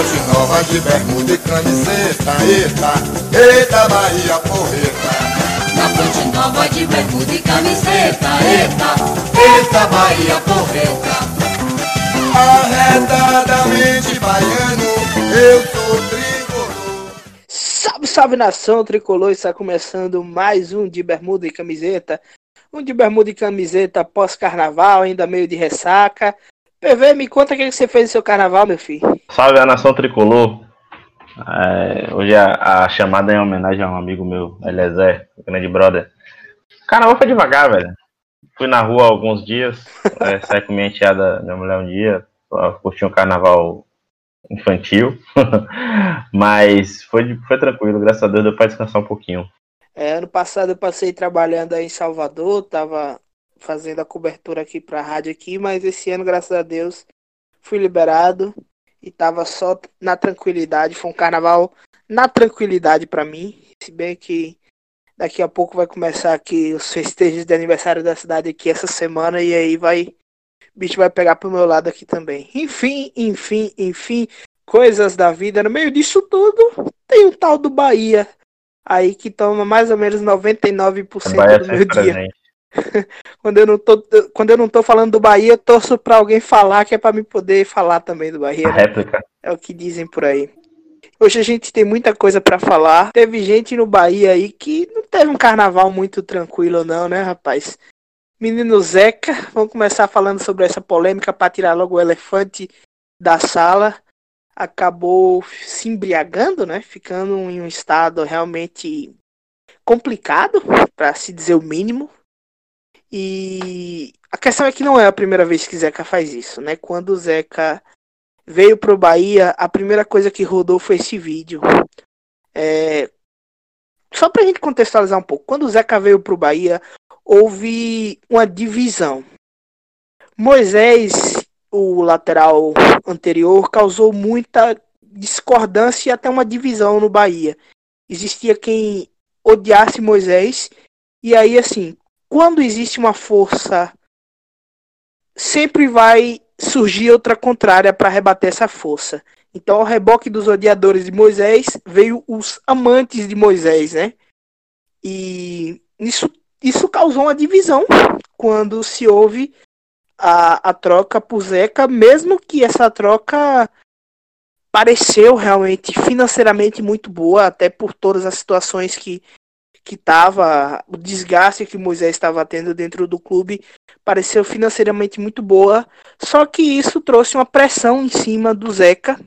ponte nova de bermuda e camiseta, eita, eita Bahia porreta. Na ponte nova de bermuda e camiseta, eita, eita Bahia porreta. Arretadamente baiano, eu sou tricolor. Salve, salve nação tricolor, está começando mais um de bermuda e camiseta. Um de bermuda e camiseta pós-carnaval, ainda meio de ressaca. PV, me conta o que você fez no seu carnaval, meu filho. Salve a nação tricolor. É, hoje a, a, chamada é em homenagem a um amigo meu, Eliezer, grande brother. Carnaval foi devagar, velho. Fui na rua alguns dias, é, saí com minha enteada, minha mulher um dia, curti um carnaval infantil, mas foi, foi tranquilo, graças a Deus deu pra descansar um pouquinho. É, ano passado eu passei trabalhando aí em Salvador, tava fazendo a cobertura aqui pra rádio aqui, mas esse ano, graças a Deus, fui liberado e tava só na tranquilidade, foi um carnaval na tranquilidade para mim, se bem que daqui a pouco vai começar aqui os festejos de aniversário da cidade aqui essa semana e aí vai bicho vai pegar pro meu lado aqui também. Enfim, enfim, enfim, coisas da vida. No meio disso tudo, tem o tal do Bahia. Aí que toma mais ou menos 99% do meu dia. quando, eu não tô, quando eu não tô falando do Bahia, eu torço pra alguém falar que é pra me poder falar também do Bahia. A né? réplica. É o que dizem por aí. Hoje a gente tem muita coisa para falar. Teve gente no Bahia aí que não teve um carnaval muito tranquilo, não, né, rapaz? Menino Zeca, vamos começar falando sobre essa polêmica para tirar logo o elefante da sala. Acabou se embriagando, né? Ficando em um estado realmente complicado, para se dizer o mínimo. E a questão é que não é a primeira vez que Zeca faz isso, né? Quando o Zeca veio pro Bahia, a primeira coisa que rodou foi esse vídeo. É... Só pra gente contextualizar um pouco, quando o Zeca veio pro Bahia, houve uma divisão. Moisés, o lateral anterior, causou muita discordância e até uma divisão no Bahia. Existia quem odiasse Moisés, e aí, assim, quando existe uma força, sempre vai surgir outra contrária para rebater essa força. Então, ao reboque dos odiadores de Moisés, veio os amantes de Moisés, né? E isso isso causou uma divisão quando se houve a, a troca por Zeca, mesmo que essa troca pareceu realmente financeiramente muito boa, até por todas as situações que que estava o desgaste que Moisés estava tendo dentro do clube pareceu financeiramente muito boa, só que isso trouxe uma pressão em cima do Zeca.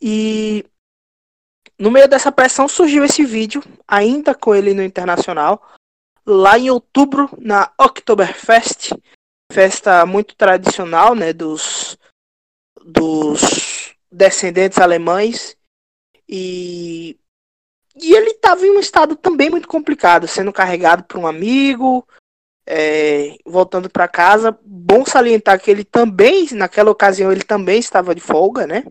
E no meio dessa pressão surgiu esse vídeo, ainda com ele no Internacional, lá em outubro na Oktoberfest, festa muito tradicional, né, dos dos descendentes alemães. E e ele estava em um estado também muito complicado, sendo carregado por um amigo, é, voltando para casa. Bom salientar que ele também, naquela ocasião, ele também estava de folga, né?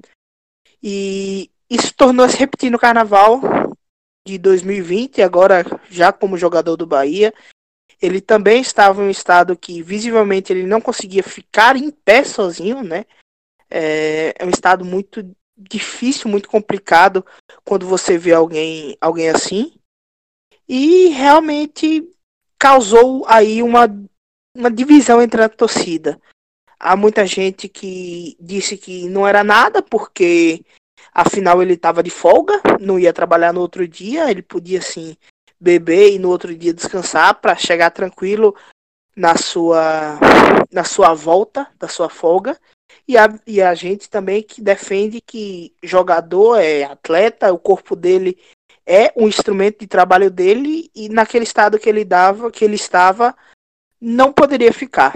E isso tornou se repetir no carnaval de 2020, agora já como jogador do Bahia. Ele também estava em um estado que visivelmente ele não conseguia ficar em pé sozinho, né? É, é um estado muito difícil, muito complicado quando você vê alguém, alguém assim. E realmente causou aí uma, uma divisão entre a torcida. Há muita gente que disse que não era nada porque Afinal, ele estava de folga, não ia trabalhar no outro dia, ele podia assim beber e no outro dia descansar para chegar tranquilo na sua na sua volta da sua folga. E a, e a gente também que defende que jogador é atleta, o corpo dele é um instrumento de trabalho dele e naquele estado que ele dava, que ele estava, não poderia ficar.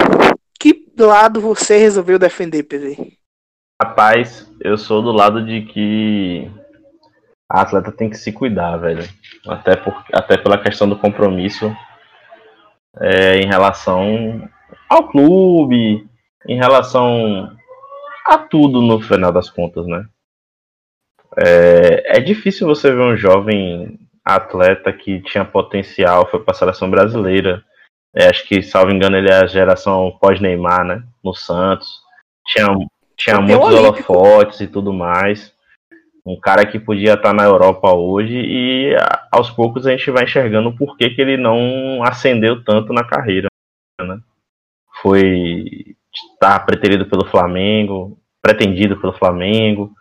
Que lado você resolveu defender, PV? Rapaz, eu sou do lado de que a atleta tem que se cuidar, velho. Até, por, até pela questão do compromisso é, em relação ao clube, em relação a tudo no final das contas, né? É, é difícil você ver um jovem atleta que tinha potencial, foi para a seleção brasileira. É, acho que, salvo engano, ele é a geração pós-Neymar, né? No Santos. Tinha tinha muitos holofotes e tudo mais. Um cara que podia estar na Europa hoje e aos poucos a gente vai enxergando o porquê que ele não ascendeu tanto na carreira. Né? Foi estar preterido pelo Flamengo, pretendido pelo Flamengo,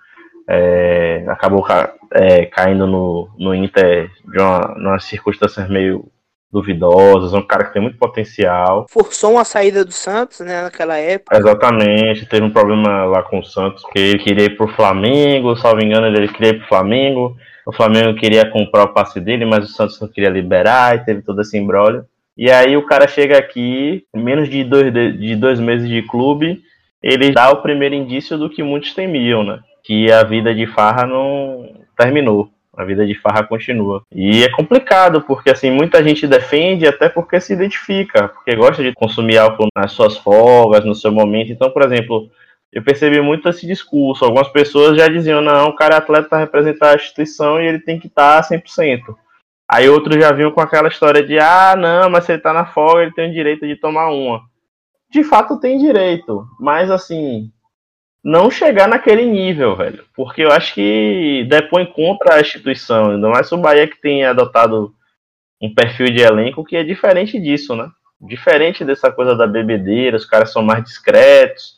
é, acabou é, caindo no, no Inter de uma, numa circunstâncias meio duvidosas, um cara que tem muito potencial. Forçou uma saída do Santos, né, naquela época. Exatamente, teve um problema lá com o Santos, que ele queria ir pro Flamengo, salvo engano, ele queria ir pro Flamengo, o Flamengo queria comprar o passe dele, mas o Santos não queria liberar, e teve todo esse embrólio. E aí o cara chega aqui, menos de dois, de dois meses de clube, ele dá o primeiro indício do que muitos temiam, né? Que a vida de farra não terminou. A vida de farra continua. E é complicado, porque assim, muita gente defende até porque se identifica, porque gosta de consumir álcool nas suas folgas, no seu momento. Então, por exemplo, eu percebi muito esse discurso. Algumas pessoas já diziam, não, o cara é atleta representar a instituição e ele tem que estar 100%. Aí outros já vinham com aquela história de, ah, não, mas se ele tá na folga, ele tem o direito de tomar uma. De fato tem direito, mas assim, não chegar naquele nível, velho. Porque eu acho que depõe contra a instituição. Ainda mais o Bahia que tem adotado um perfil de elenco que é diferente disso, né? Diferente dessa coisa da bebedeira, os caras são mais discretos,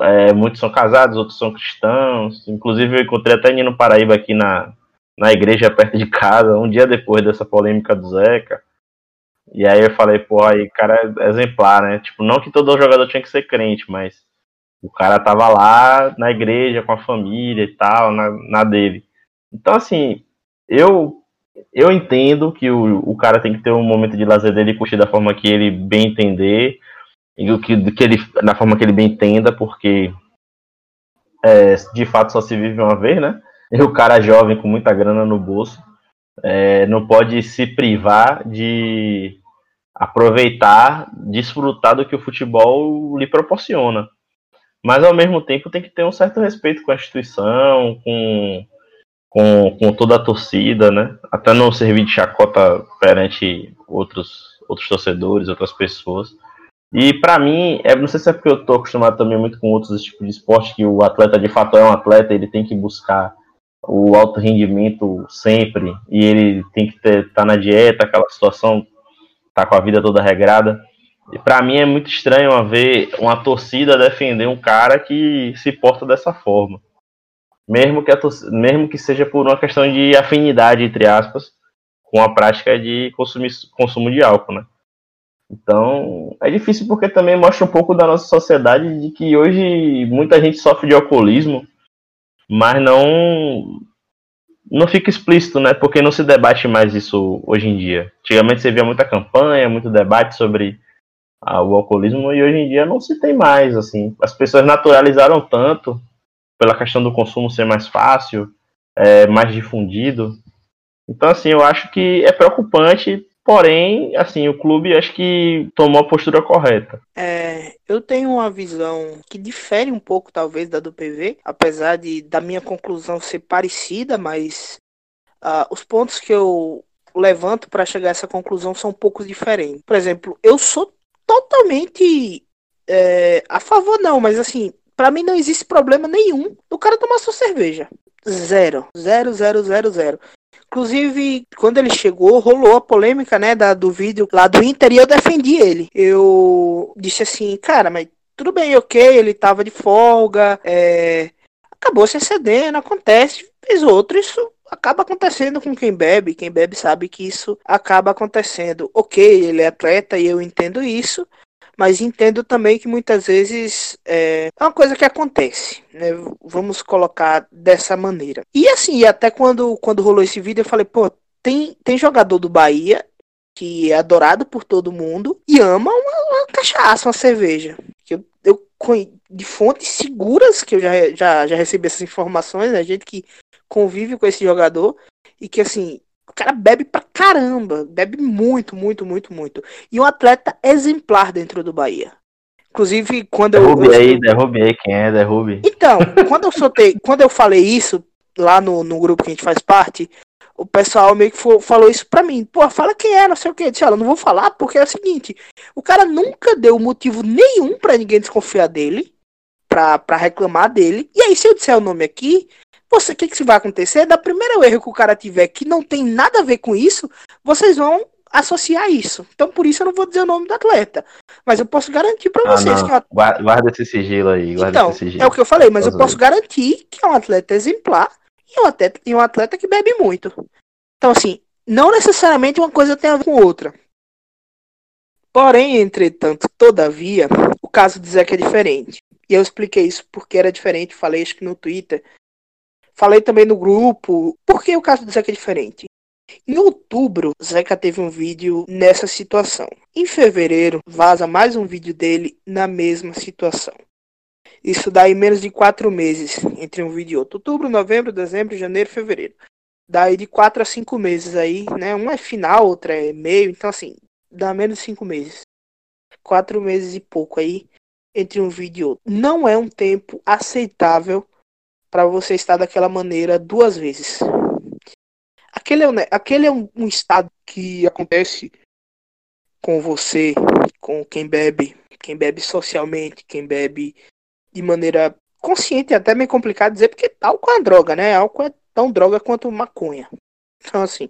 é, muitos são casados, outros são cristãos. Inclusive eu encontrei até Nino Paraíba aqui na, na igreja perto de casa, um dia depois dessa polêmica do Zeca. E aí eu falei, pô, aí cara é exemplar, né? Tipo, não que todo jogador tinha que ser crente, mas o cara tava lá na igreja com a família e tal, na, na dele. Então, assim, eu eu entendo que o, o cara tem que ter um momento de lazer dele e curtir da forma que ele bem entender, e o que, que ele, da forma que ele bem entenda, porque é, de fato só se vive uma vez, né? E o cara jovem com muita grana no bolso é, não pode se privar de aproveitar, desfrutar do que o futebol lhe proporciona mas ao mesmo tempo tem que ter um certo respeito com a instituição, com, com, com toda a torcida, né? Até não servir de chacota perante outros, outros torcedores, outras pessoas. E para mim, é, não sei se é porque eu tô acostumado também muito com outros tipos de esporte, que o atleta de fato é um atleta, ele tem que buscar o alto rendimento sempre, e ele tem que estar tá na dieta, aquela situação, tá com a vida toda regrada. E para mim é muito estranho ver uma torcida defender um cara que se porta dessa forma. Mesmo que, torcida, mesmo que seja por uma questão de afinidade, entre aspas, com a prática de consumir, consumo de álcool, né? Então, é difícil porque também mostra um pouco da nossa sociedade de que hoje muita gente sofre de alcoolismo, mas não não fica explícito, né? Porque não se debate mais isso hoje em dia. Antigamente você via muita campanha, muito debate sobre o alcoolismo e hoje em dia não se tem mais, assim. As pessoas naturalizaram tanto pela questão do consumo ser mais fácil, é, mais difundido. Então, assim, eu acho que é preocupante, porém, assim, o clube acho que tomou a postura correta. É, eu tenho uma visão que difere um pouco, talvez, da do PV, apesar de da minha conclusão ser parecida, mas uh, os pontos que eu levanto para chegar a essa conclusão são um pouco diferentes. Por exemplo, eu sou totalmente é, a favor, não, mas assim, para mim não existe problema nenhum do cara tomar sua cerveja. Zero. Zero, zero, zero, zero. Inclusive, quando ele chegou, rolou a polêmica, né, da, do vídeo lá do Inter e eu defendi ele. Eu disse assim, cara, mas tudo bem, ok, ele tava de folga, é, acabou se excedendo, acontece, fez outro, isso acaba acontecendo com quem bebe. Quem bebe sabe que isso acaba acontecendo. Ok, ele é atleta e eu entendo isso, mas entendo também que muitas vezes é, é uma coisa que acontece, né? Vamos colocar dessa maneira. E assim, até quando, quando rolou esse vídeo, eu falei, pô, tem, tem jogador do Bahia que é adorado por todo mundo e ama uma, uma cachaça, uma cerveja. Que eu, eu de fontes seguras que eu já, já, já recebi essas informações, né? Gente que convive com esse jogador e que assim, o cara bebe pra caramba, bebe muito, muito, muito, muito. E um atleta exemplar dentro do Bahia. Inclusive, quando derrube eu. Derrube aí, derrube aí quem é, derrube. Então, quando eu soltei, quando eu falei isso lá no, no grupo que a gente faz parte, o pessoal meio que falou isso pra mim. Pô, fala quem é, não sei o que. Eu disse, olha, não vou falar porque é o seguinte: o cara nunca deu motivo nenhum para ninguém desconfiar dele, pra, pra reclamar dele. E aí, se eu disser o nome aqui, você, o que, que vai acontecer? Da primeiro erro que o cara tiver que não tem nada a ver com isso, vocês vão associar isso. Então, por isso eu não vou dizer o nome do atleta. Mas eu posso garantir para Ah, vocês não. que é um Guarda, guarda esse sigilo aí. Guarda então, sigilo. é o que eu falei, mas eu Posso posso garantir que é um atleta exemplar e um atleta, e um atleta que bebe muito. Então, assim, não necessariamente uma coisa tem a ver com outra. Porém, entretanto, todavia, o caso de Zeca é diferente. E eu expliquei isso porque era diferente, falei acho que no Twitter. Falei também no grupo. Por que o caso do Zeca é diferente? Em outubro, Zeca teve um vídeo nessa situação. Em fevereiro, vaza mais um vídeo dele na mesma situação. Isso dá em menos de quatro meses entre um vídeo e outro. Outubro, novembro, dezembro, janeiro, fevereiro. Daí de quatro a cinco meses aí, né? Um é final, outro é meio. Então, assim, dá menos de cinco meses. Quatro meses e pouco aí entre um vídeo e outro. Não é um tempo aceitável para você estar daquela maneira duas vezes. Aquele é, um, aquele é um, um estado que acontece com você, com quem bebe, quem bebe socialmente, quem bebe de maneira consciente, até meio complicado dizer, porque álcool é droga, né? Álcool é tão droga quanto maconha. Então, assim,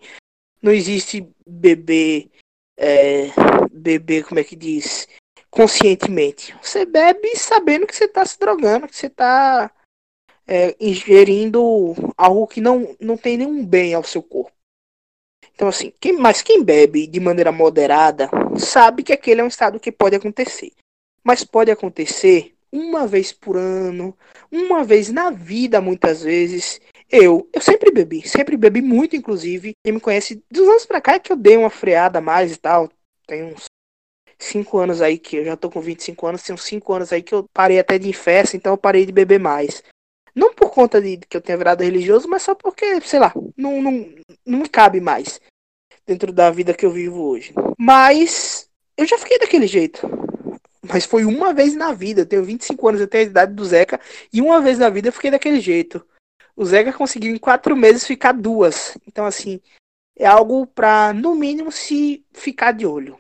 não existe beber, é, beber, como é que diz, conscientemente. Você bebe sabendo que você está se drogando, que você está ingerindo algo que não, não tem nenhum bem ao seu corpo. Então, assim, quem, mas quem bebe de maneira moderada sabe que aquele é um estado que pode acontecer. Mas pode acontecer uma vez por ano, uma vez na vida, muitas vezes. Eu, eu sempre bebi, sempre bebi muito, inclusive. Quem me conhece dos anos pra cá é que eu dei uma freada mais e tal. Tem uns 5 anos aí que eu já tô com 25 anos, tem uns 5 anos aí que eu parei até de festa, então eu parei de beber mais. Não por conta de que eu tenha virado religioso, mas só porque, sei lá, não, não, não cabe mais dentro da vida que eu vivo hoje. Mas eu já fiquei daquele jeito. Mas foi uma vez na vida. Eu tenho 25 anos, eu tenho a idade do Zeca. E uma vez na vida eu fiquei daquele jeito. O Zeca conseguiu em quatro meses ficar duas. Então, assim, é algo pra, no mínimo, se ficar de olho.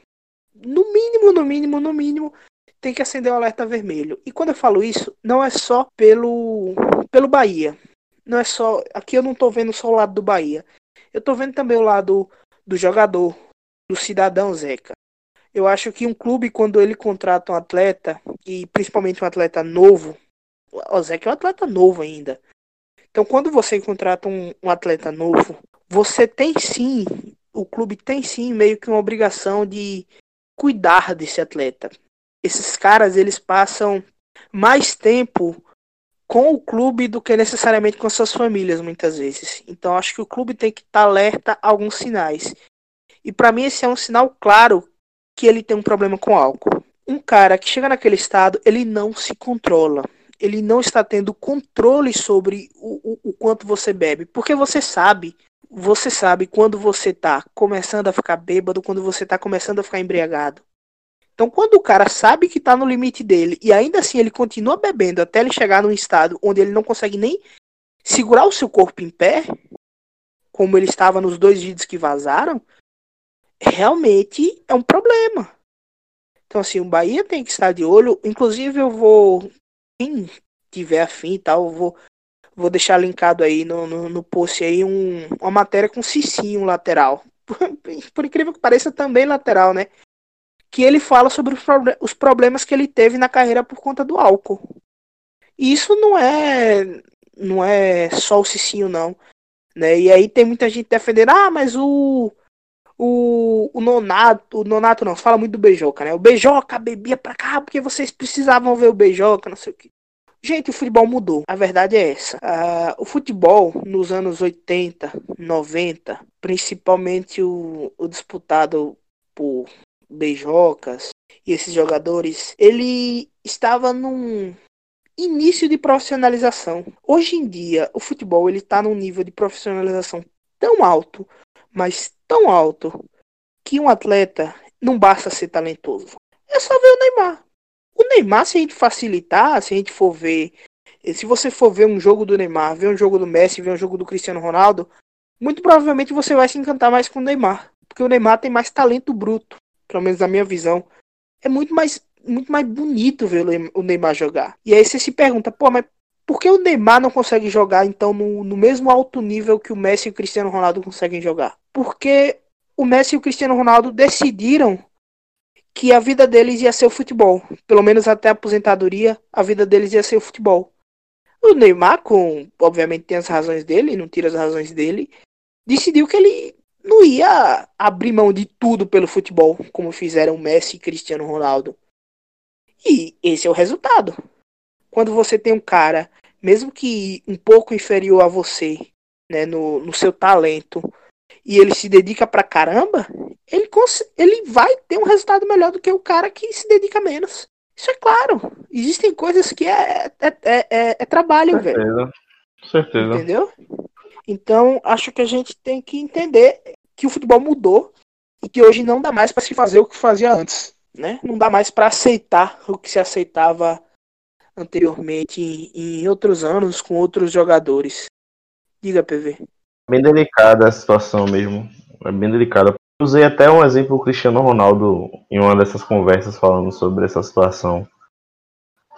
No mínimo, no mínimo, no mínimo, tem que acender o alerta vermelho. E quando eu falo isso, não é só pelo, pelo Bahia. Não é só. Aqui eu não tô vendo só o lado do Bahia. Eu tô vendo também o lado do jogador, do cidadão Zeca. Eu acho que um clube, quando ele contrata um atleta, e principalmente um atleta novo, o Zeca é um atleta novo ainda. Então, quando você contrata um, um atleta novo, você tem sim, o clube tem sim meio que uma obrigação de cuidar desse atleta. Esses caras, eles passam mais tempo com o clube do que necessariamente com suas famílias, muitas vezes. Então, acho que o clube tem que estar alerta a alguns sinais. E para mim, esse é um sinal claro que ele tem um problema com álcool. Um cara que chega naquele estado, ele não se controla. Ele não está tendo controle sobre o, o, o quanto você bebe. Porque você sabe, você sabe quando você está começando a ficar bêbado, quando você está começando a ficar embriagado. Então, quando o cara sabe que está no limite dele e ainda assim ele continua bebendo até ele chegar num estado onde ele não consegue nem segurar o seu corpo em pé, como ele estava nos dois vídeos que vazaram, realmente é um problema. Então, assim, o Bahia tem que estar de olho. Inclusive, eu vou. Quem tiver afim e tal, eu vou, vou deixar linkado aí no, no, no post aí um, uma matéria com Cicinho lateral. Por, por incrível que pareça, também lateral, né? Que ele fala sobre os, proble os problemas que ele teve na carreira por conta do álcool. E isso não é. Não é só o Cicinho, não. Né? E aí tem muita gente defendendo, ah, mas o o, o Nonato, o Nonato não, fala muito do Beijoca, né? O Beijoca bebia pra cá porque vocês precisavam ver o Beijoca, não sei o que. Gente, o futebol mudou. A verdade é essa. Uh, o futebol nos anos 80, 90, principalmente o, o disputado por Beijocas e esses jogadores, ele estava num início de profissionalização. Hoje em dia, o futebol ele está num nível de profissionalização tão alto, mas tão alto que um atleta não basta ser talentoso. É só ver o Neymar. O Neymar, se a gente facilitar, se a gente for ver, se você for ver um jogo do Neymar, ver um jogo do Messi, ver um jogo do Cristiano Ronaldo, muito provavelmente você vai se encantar mais com o Neymar, porque o Neymar tem mais talento bruto, pelo menos na minha visão. É muito mais muito mais bonito ver o Neymar jogar. E aí você se pergunta, pô, mas Por que o Neymar não consegue jogar, então, no, no mesmo alto nível que o Messi e o Cristiano Ronaldo conseguem jogar? Porque o Messi e o Cristiano Ronaldo decidiram que a vida deles ia ser o futebol. Pelo menos até a aposentadoria, a vida deles ia ser o futebol. O Neymar, com, obviamente tem as razões dele, não tira as razões dele, decidiu que ele não ia abrir mão de tudo pelo futebol, como fizeram Messi e Cristiano Ronaldo. E esse é o resultado. Quando você tem um cara, mesmo que um pouco inferior a você, né, no, no seu talento, e ele se dedica pra caramba, ele, ele vai ter um resultado melhor do que o cara que se dedica menos. Isso é claro. Existem coisas que é, é, é, é, é trabalho, certeza. velho. Certeza. Entendeu? Então, acho que a gente tem que entender que o futebol mudou e que hoje não dá mais para se fazer o que fazia antes, né? Não dá mais para aceitar o que se aceitava anteriormente em, em outros anos com outros jogadores. Diga, PV. Bem delicada a situação mesmo. É bem delicada. Usei até um exemplo do Cristiano Ronaldo em uma dessas conversas falando sobre essa situação.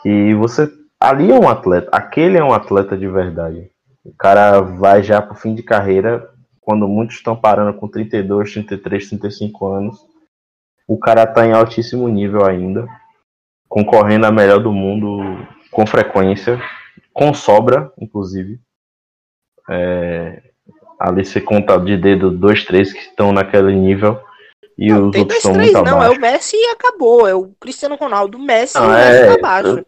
Que você. Ali é um atleta. Aquele é um atleta de verdade. O cara vai já pro fim de carreira, quando muitos estão parando com 32, 33, 35 anos. O cara tá em altíssimo nível ainda, concorrendo a melhor do mundo com frequência, com sobra, inclusive. É, ali você conta de dedo dois, três que estão naquele nível. E não, os tem outros dois, três, não. abaixo. É o Messi e acabou. É o Cristiano Ronaldo, o Messi Ah, e o Messi é, tá abaixo.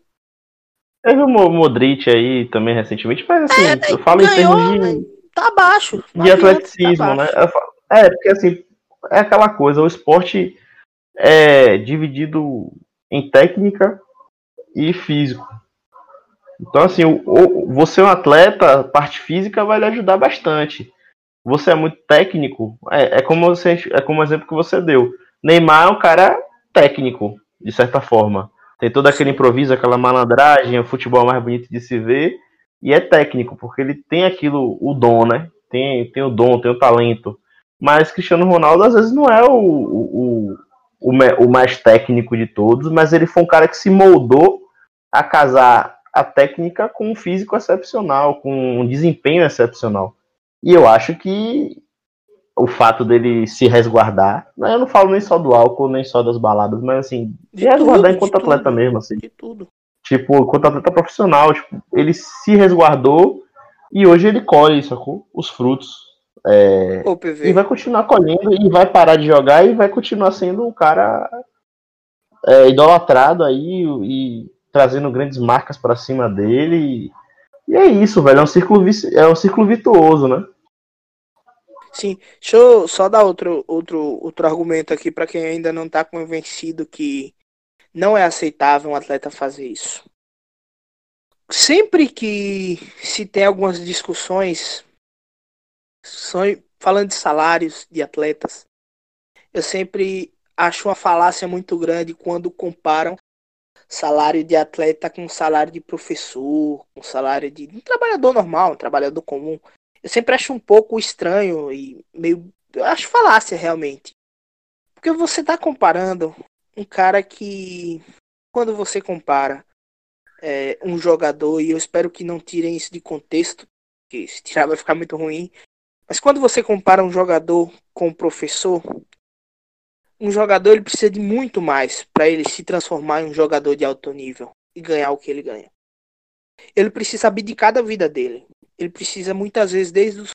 Teve o Mo- Modric aí também recentemente, mas assim, É, eu falo em ganhou, termos de, Tá abaixo. Não de adianta, atleticismo, tá né? É, porque assim, é aquela coisa, o esporte é dividido em técnica e físico. Então, assim, você é um atleta, a parte física vai lhe ajudar bastante. Você é muito técnico, é, é como você, é como o exemplo que você deu. Neymar é um cara técnico, de certa forma. Tem todo aquele improviso, aquela malandragem, o futebol mais bonito de se ver, e é técnico, porque ele tem aquilo, o dom, né? Tem, tem o dom, tem o talento. Mas Cristiano Ronaldo, às vezes, não é o, o, o, o mais técnico de todos, mas ele foi um cara que se moldou a casar a técnica com um físico excepcional, com um desempenho excepcional. E eu acho que o fato dele se resguardar, eu não falo nem só do álcool, nem só das baladas, mas assim, De resguardar tudo, enquanto atleta tudo. mesmo, assim. De tudo. Tipo, enquanto atleta profissional, tipo, ele se resguardou e hoje ele colhe, sacou? Os frutos. É, Ô, e vai continuar colhendo e vai parar de jogar e vai continuar sendo um cara é, idolatrado aí e trazendo grandes marcas pra cima dele. E, e é isso, velho. É um círculo, é um círculo virtuoso, né? Sim, deixa eu só dar outro, outro, outro argumento aqui para quem ainda não tá convencido que não é aceitável um atleta fazer isso. Sempre que se tem algumas discussões falando de salários de atletas, eu sempre acho uma falácia muito grande quando comparam salário de atleta com salário de professor, com salário de um trabalhador normal, um trabalhador comum. Eu sempre acho um pouco estranho e meio. Eu acho falácia realmente. Porque você tá comparando um cara que. Quando você compara é, um jogador, e eu espero que não tirem isso de contexto, porque se tirar vai ficar muito ruim. Mas quando você compara um jogador com um professor, um jogador ele precisa de muito mais para ele se transformar em um jogador de alto nível e ganhar o que ele ganha. Ele precisa abdicar da vida dele. Ele precisa muitas vezes desde os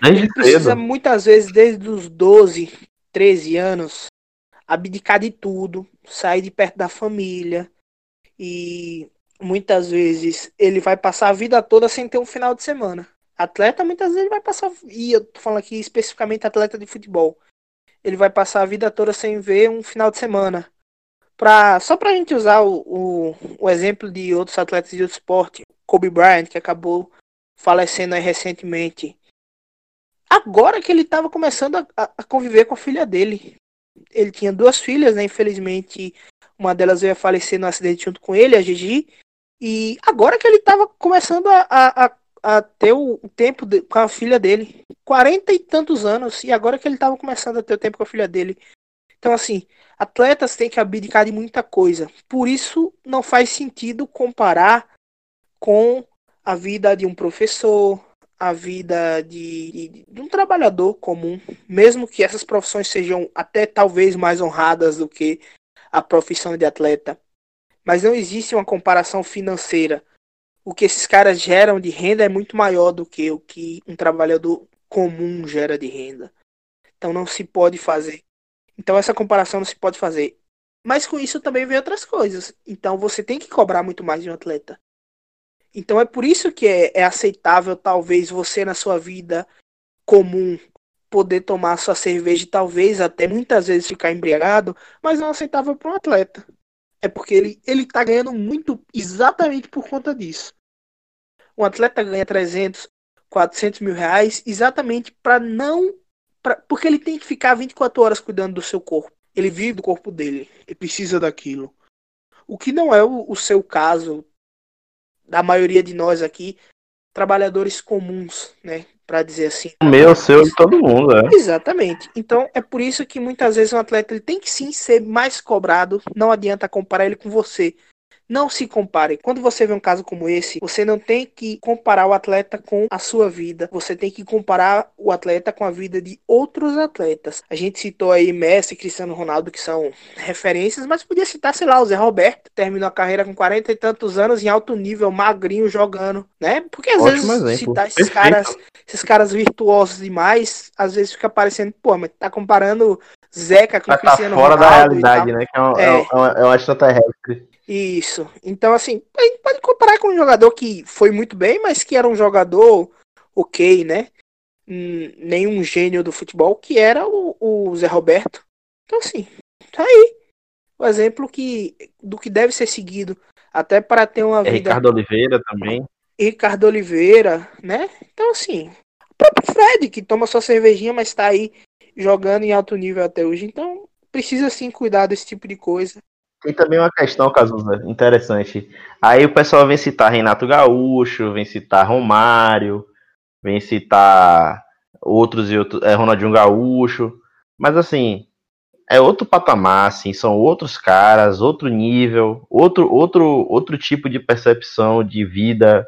Desde ele precisa cedo. muitas vezes desde os 12, 13 anos abdicar de tudo, sair de perto da família e muitas vezes ele vai passar a vida toda sem ter um final de semana. Atleta muitas vezes vai passar e eu tô falando aqui especificamente atleta de futebol. Ele vai passar a vida toda sem ver um final de semana. Pra, só pra gente usar o, o, o exemplo de outros atletas de outro esporte, Kobe Bryant, que acabou falecendo recentemente. Agora que ele estava começando a, a- a conviver com a filha dele. Ele tinha duas filhas, né? Infelizmente, uma delas veio a falecer no acidente junto com ele, a Gigi. E agora que ele estava começando a, a, a, a ter o tempo de- com a filha dele. Quarenta e tantos anos. E agora que ele estava começando a ter o tempo com a filha dele. Então, assim, atletas têm que abdicar de muita coisa. Por isso, não faz sentido comparar com a vida de um professor, a vida de, de, de, um trabalhador comum, mesmo que essas profissões sejam até talvez mais honradas do que a profissão de atleta. Mas não existe uma comparação financeira. O que esses caras geram de renda é muito maior do que o que um trabalhador comum gera de renda. Então não se pode fazer. Então essa comparação não se pode fazer. Mas com isso também vem outras coisas. Então você tem que cobrar muito mais de um atleta. Então é por isso que é, é aceitável, talvez, você na sua vida comum poder tomar sua cerveja e talvez até muitas vezes ficar embriagado, mas não aceitável para um atleta. É porque ele, ele tá ganhando muito exatamente por conta disso. Um atleta ganha 300, 400 mil reais exatamente para não. Pra, porque ele tem que ficar 24 horas cuidando do seu corpo. Ele vive do corpo dele. Ele precisa daquilo. O que não é o, o seu caso, da maioria de nós aqui, trabalhadores comuns, né? Para dizer assim. O meu, seu e todo mundo, é. Exatamente. Então é por isso que muitas vezes um atleta ele tem que sim ser mais cobrado. Não adianta comparar ele com você. Não se compare. Quando você vê um caso como esse, você não tem que comparar o atleta com a sua vida. Você tem que comparar o atleta com a vida de outros atletas. A gente citou aí Messi e Cristiano Ronaldo, que são referências, mas podia citar, sei lá, o Zé Roberto, terminou a carreira com 40 e tantos anos em alto nível, magrinho, jogando, né? Porque às Ótimo vezes exemplo. citar esses caras, esses caras virtuosos demais, às vezes fica parecendo, pô, mas tá comparando Zeca com tá Cristiano fora Ronaldo. da e realidade, né? Que é um, É. é. um, é um extraterrestre. Isso. Então, assim, a gente pode comparar com um jogador que foi muito bem, mas que era um jogador ok, né? Hum, Nenhum gênio do futebol, que era o, o Zé Roberto. Então, assim, tá aí. O exemplo que, do que deve ser seguido. Até para ter uma É vida. Ricardo Oliveira também. Ricardo Oliveira, né? Então, assim, o próprio Fred, que toma sua cervejinha, mas tá aí jogando em alto nível até hoje. Então, precisa sim cuidar desse tipo de coisa. Tem também uma questão, Cazuza, interessante. Aí o pessoal vem citar Renato Gaúcho, vem citar Romário, vem citar outros e outros, é, Ronaldinho Gaúcho. Mas assim, é outro patamar, assim, são outros caras, outro nível, outro, outro, outro tipo de percepção de vida,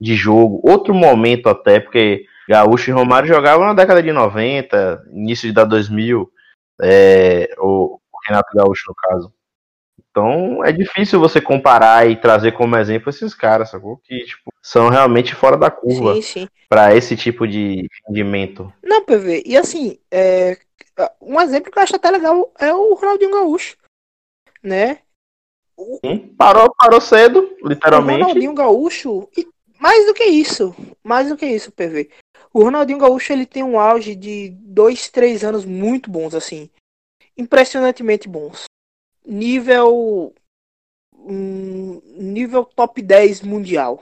de jogo, outro momento até, porque Gaúcho e Romário jogavam na década de 90, início da 2000, é, o Renato Gaúcho no caso. Então é difícil você comparar e trazer como exemplo esses caras, sacou? Que tipo, são realmente fora da curva para esse tipo de rendimento. Não, PV. E assim, é, um exemplo que eu acho até legal é o Ronaldinho Gaúcho, né? Sim, Parou, parou cedo, O literalmente. Ronaldinho Gaúcho, e mais do que isso, mais do que isso, PV. O Ronaldinho Gaúcho ele tem um auge de dois, três anos muito bons, assim, impressionantemente bons. Nível, hum, nível top 10 mundial,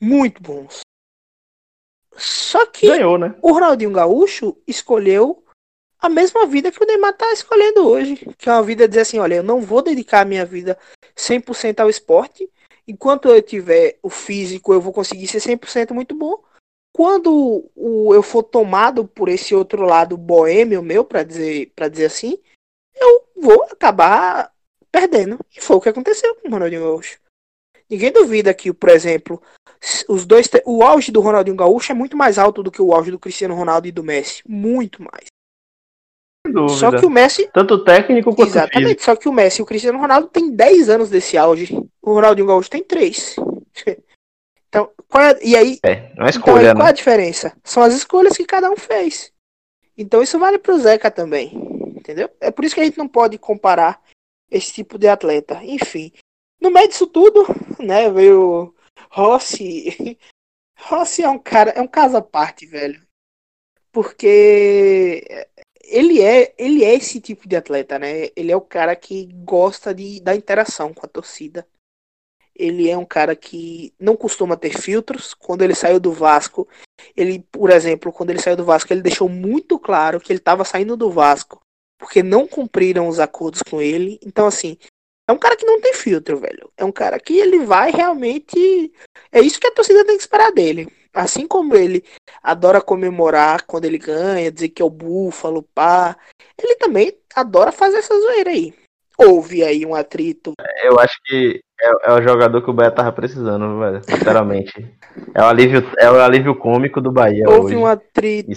muito bons. Só que Ganhou, né? o Ronaldinho Gaúcho escolheu a mesma vida que o Neymar tá escolhendo hoje. Que é uma vida dizer assim, olha, eu não vou dedicar a minha vida 100% ao esporte. Enquanto eu tiver o físico, eu vou conseguir ser 100% muito bom. Quando o, eu for tomado por esse outro lado boêmio meu, para dizer, pra dizer assim, eu vou acabar perdendo. E foi o que aconteceu com o Ronaldinho Gaúcho. Ninguém duvida que, por exemplo, os dois, o auge do Ronaldinho Gaúcho é muito mais alto do que o auge do Cristiano Ronaldo e do Messi. Muito mais. Só que o Messi. Tanto técnico quanto físico. Exatamente. Só que o Messi e o Cristiano Ronaldo têm 10 anos desse auge. O Ronaldinho Gaúcho tem 3. Então, qual é, e aí, É, uma então, escolha, aí, qual é né? a diferença? São as escolhas que cada um fez. Então isso vale pro Zeca também. Entendeu? É por isso que a gente não pode comparar esse tipo de atleta. Enfim. No meio disso tudo, né, veio Rossi. Rossi é um cara, é um caso à parte, velho. Porque ele é, ele é esse tipo de atleta, né? Ele é o cara que gosta de, da interação com a torcida. Ele é um cara que não costuma ter filtros. Quando ele saiu do Vasco, ele, por exemplo, quando ele saiu do Vasco, ele deixou muito claro que ele estava saindo do Vasco porque não cumpriram os acordos com ele. Então, assim, é um cara que não tem filtro, velho. É um cara que ele vai realmente. É isso que a torcida tem que esperar dele. Assim como ele adora comemorar quando ele ganha, dizer que é o búfalo, pá. Ele também adora fazer essa zoeira aí. Houve aí um atrito. Eu acho que é, é o jogador que o Bahia tava precisando, velho. Sinceramente. é, o alívio, é o alívio cômico do Bahia. Houve hoje, um atrito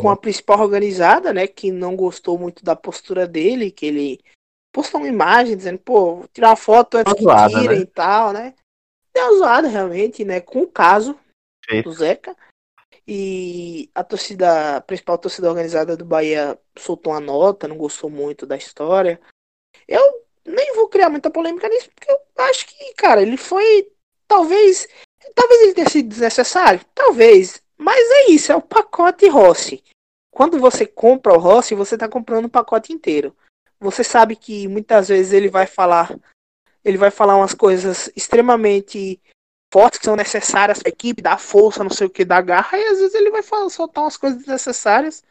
com a principal organizada, né? Que não gostou muito da postura dele, que ele postou uma imagem dizendo, pô, vou tirar uma foto antes que zoada, tirem né? e tal, né? Deu uma zoada realmente, né? Com o caso Feito. do Zeca. E a torcida, a principal torcida organizada do Bahia soltou uma nota, não gostou muito da história. Eu nem vou criar muita polêmica nisso, porque eu acho que, cara, ele foi. Talvez. Talvez ele tenha sido desnecessário. Talvez. Mas é isso, é o pacote Rossi. Quando você compra o Rossi, você tá comprando o pacote inteiro. Você sabe que muitas vezes ele vai falar. Ele vai falar umas coisas extremamente fortes que são necessárias para a equipe, dar força, não sei o que, dar garra, e às vezes ele vai falar, soltar umas coisas desnecessárias,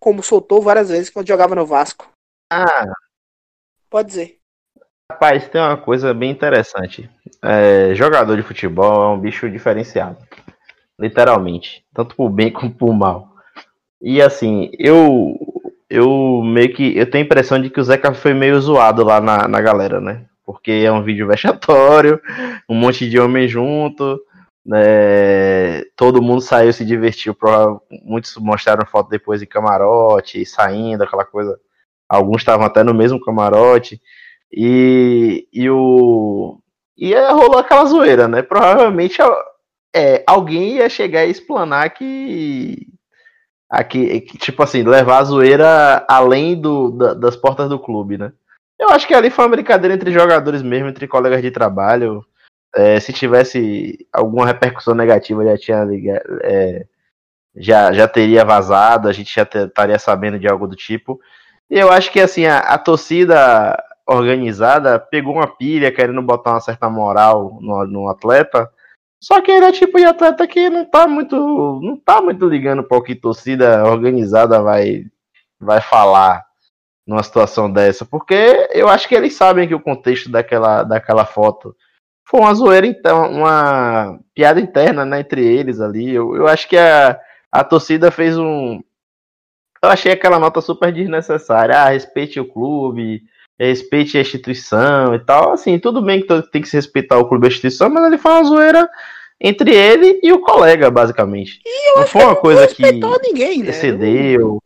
como soltou várias vezes quando jogava no Vasco. Ah, Pode dizer. rapaz, tem uma coisa bem interessante. É, jogador de futebol é um bicho diferenciado. Literalmente. Tanto por bem como por mal. E assim, eu. Eu meio que. Eu tenho a impressão de que o Zeca foi meio zoado lá na, na galera, né? Porque é um vídeo vexatório, um monte de homem junto. né? todo mundo saiu, se divertiu. Muitos mostraram foto depois em camarote, saindo, aquela coisa. Alguns estavam até no mesmo camarote. E, e o. E aí rolou aquela zoeira, né? Provavelmente é, alguém ia chegar e explanar que. Aqui, tipo assim, levar a zoeira além do, da- das portas do clube, né? Eu acho que ali foi uma brincadeira entre jogadores mesmo, entre colegas de trabalho. É, se tivesse alguma repercussão negativa, já tinha é, já, já teria vazado, a gente já estaria sabendo de algo do tipo. Eu acho que assim, a, a torcida organizada pegou uma pilha querendo botar uma certa moral no, no atleta. Só que ele é tipo de atleta que não tá muito. não tá muito ligando para o que torcida organizada vai, vai falar numa situação dessa. Porque eu acho que eles sabem que o contexto daquela, daquela foto foi uma zoeira, então, uma piada interna né, entre eles ali. Eu, eu acho que a, a torcida fez um. Eu achei aquela nota super desnecessária. Ah, respeite o clube, respeite a instituição e tal. Assim, tudo bem que tem que se respeitar o clube e a instituição, mas ele foi uma zoeira entre ele e o colega, basicamente. Não foi uma coisa que respeitou ninguém, né? excedeu.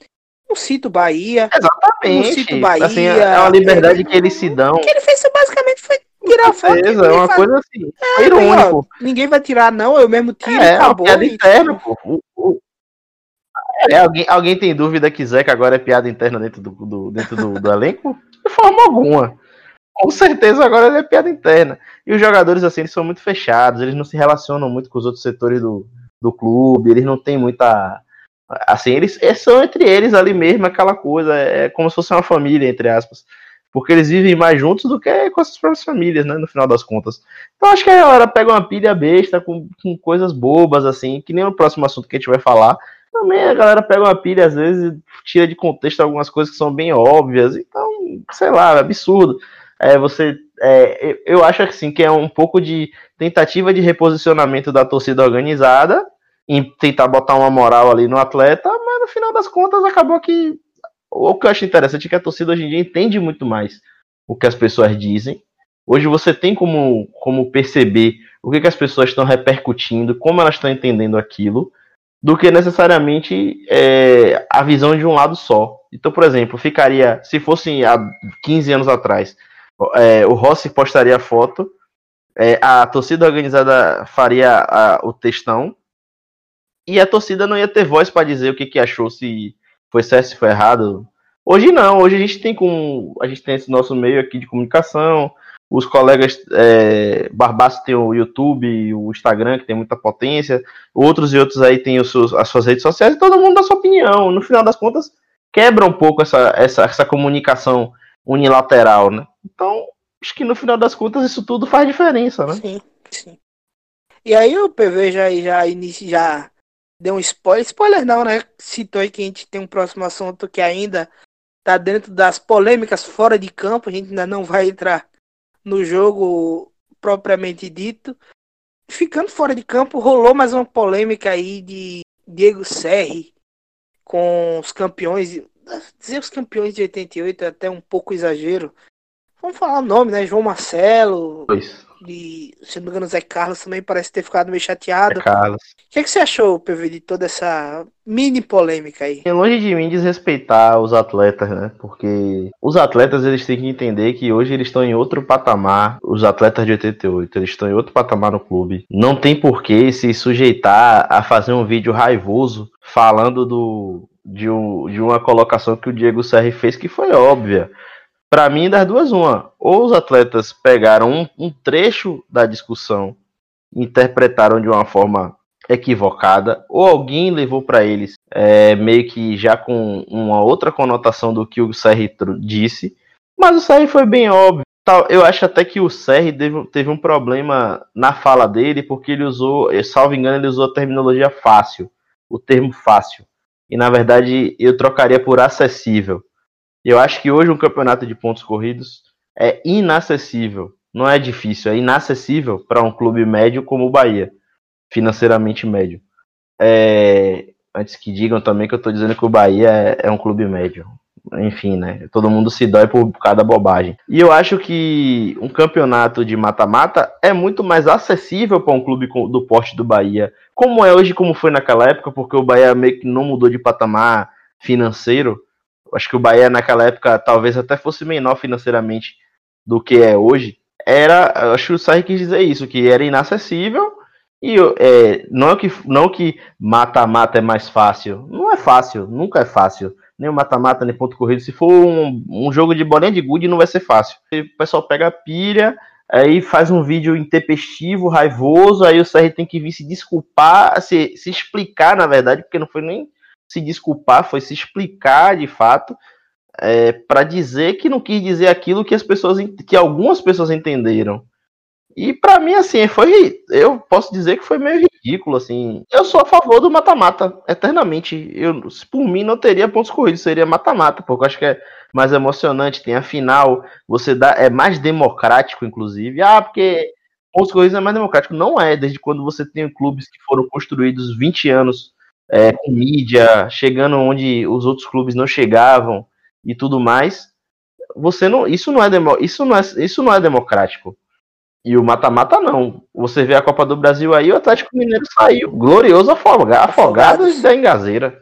Não cito Bahia. Exatamente. cito Bahia, assim, é uma liberdade que eles se dão. O que ele fez basicamente foi tirar foto. É uma falar, coisa assim. "Ah, Foi irônico. ó, Ninguém vai tirar, não. Eu mesmo tiro É, acabou. piada e- interna, pô. O- o- É, alguém, alguém tem dúvida que Zeca agora é piada interna dentro do, do- dentro do, do elenco? De forma alguma. Com certeza agora ele é piada interna. E os jogadores, assim, eles são muito fechados, eles não se relacionam muito com os outros setores do, do clube, eles não têm muita. Assim, eles é, são entre eles ali mesmo aquela coisa, é como se fosse uma família, entre aspas. Porque eles vivem mais juntos do que com as próprias famílias, né? No final das contas. Então acho que a galera pega uma pilha besta com, com coisas bobas, assim, que nem o próximo assunto que a gente vai falar. Também a galera pega uma pilha, às vezes, e tira de contexto algumas coisas que são bem óbvias. Então, sei lá, é absurdo. É, você. é, eu- acho assim que é um pouco de tentativa de reposicionamento da torcida organizada em tentar botar uma moral ali no atleta, mas no final das contas acabou que. O que eu acho interessante é que a torcida hoje em dia entende muito mais o que as pessoas dizem. Hoje você tem como, como perceber o que, que as pessoas estão repercutindo, como elas estão entendendo aquilo, do que necessariamente é, a visão de um lado só. Então, por exemplo, ficaria, se fosse há 15 anos atrás, é, o Rossi postaria a foto, é, a torcida organizada faria a- o textão, e a torcida não ia ter voz para dizer o que, que achou, se foi certo, se foi errado. Hoje não, hoje a gente tem com a gente tem esse nosso meio aqui de comunicação, os colegas é, Barbaço tem o YouTube, o Instagram, que tem muita potência, outros e outros aí têm os seus, as suas redes sociais, e todo mundo dá sua opinião. No final das contas, quebra um pouco essa, essa, essa comunicação unilateral, né? Então, acho que no final das contas isso tudo faz diferença, né? Sim, sim. E aí o PV já, já, já deu um spoiler. Spoiler não, né? Citou aí que a gente tem um próximo assunto que ainda tá dentro das polêmicas fora de campo. A gente ainda não vai entrar no jogo propriamente dito. Ficando fora de campo, rolou mais uma polêmica aí de Diego Serri com os campeões. Dizer os campeões de 88 é até um pouco exagero. Vamos falar o nome, né? João Marcelo. Pois. E, se não me engano, Zé Carlos também parece ter ficado meio chateado. É Carlos. O que, é que você achou, PV, de toda essa mini polêmica aí? É longe de mim desrespeitar os atletas, né? Porque os atletas eles têm que entender que hoje eles estão em outro patamar. Os atletas de 88, eles estão em outro patamar no clube. Não tem por que se sujeitar a fazer um vídeo raivoso falando do, de, um, de uma colocação que o Diego Serri fez que foi óbvia. Para mim, das duas, uma. Ou os atletas pegaram um, um trecho da discussão interpretaram de uma forma equivocada, ou alguém levou para eles é, meio que já com uma outra conotação do que o Serri disse, mas o Serri foi bem óbvio. Eu acho até que o Serri teve um problema na fala dele, porque ele usou, salvo engano, ele usou a terminologia fácil, o termo fácil. E na verdade eu trocaria por acessível. Eu acho que hoje um campeonato de pontos corridos é inacessível. Não é difícil, é inacessível para um clube médio como o Bahia, financeiramente médio. É, antes que digam também que eu estou dizendo que o Bahia é, é, um clube médio. Enfim, né? Todo mundo se dói por cada bobagem. E eu acho que um campeonato de mata-mata é muito mais acessível para um clube do porte do Bahia, como é hoje, como foi naquela época, porque o Bahia meio que não mudou de patamar financeiro acho que o Bahia naquela época talvez até fosse menor financeiramente do que é hoje, era, acho que o Sarri quis dizer isso, que era inacessível e é, não que não que mata-mata é mais fácil, não é fácil, nunca é fácil, nem o mata-mata nem ponto corrido, se for um, um jogo de bolinha de gude não vai ser fácil. O pessoal pega a pilha, aí faz um vídeo intempestivo, raivoso, aí o Sarri tem que vir se desculpar, se, se explicar na verdade, porque não foi nem se desculpar, foi se explicar de fato, é, para dizer que não quis dizer aquilo que as pessoas, que algumas pessoas entenderam. E para mim, assim, foi. Eu posso dizer que foi meio ridículo, assim. Eu sou a favor do mata-mata, eternamente. Eu, por mim, não teria pontos corridos, seria mata-mata, porque eu acho que é mais emocionante. Tem a final, você dá. É mais democrático, inclusive. Ah, porque pontos corridos é mais democrático. Não é, desde quando você tem clubes que foram construídos 20 anos é, com mídia, chegando onde os outros clubes não chegavam e tudo mais. Você não, isso não é demo, isso não é, isso não é democrático. E o mata-mata não. Você vê a Copa do Brasil aí, o Atlético Mineiro saiu glorioso afogado, afogado da engazeira.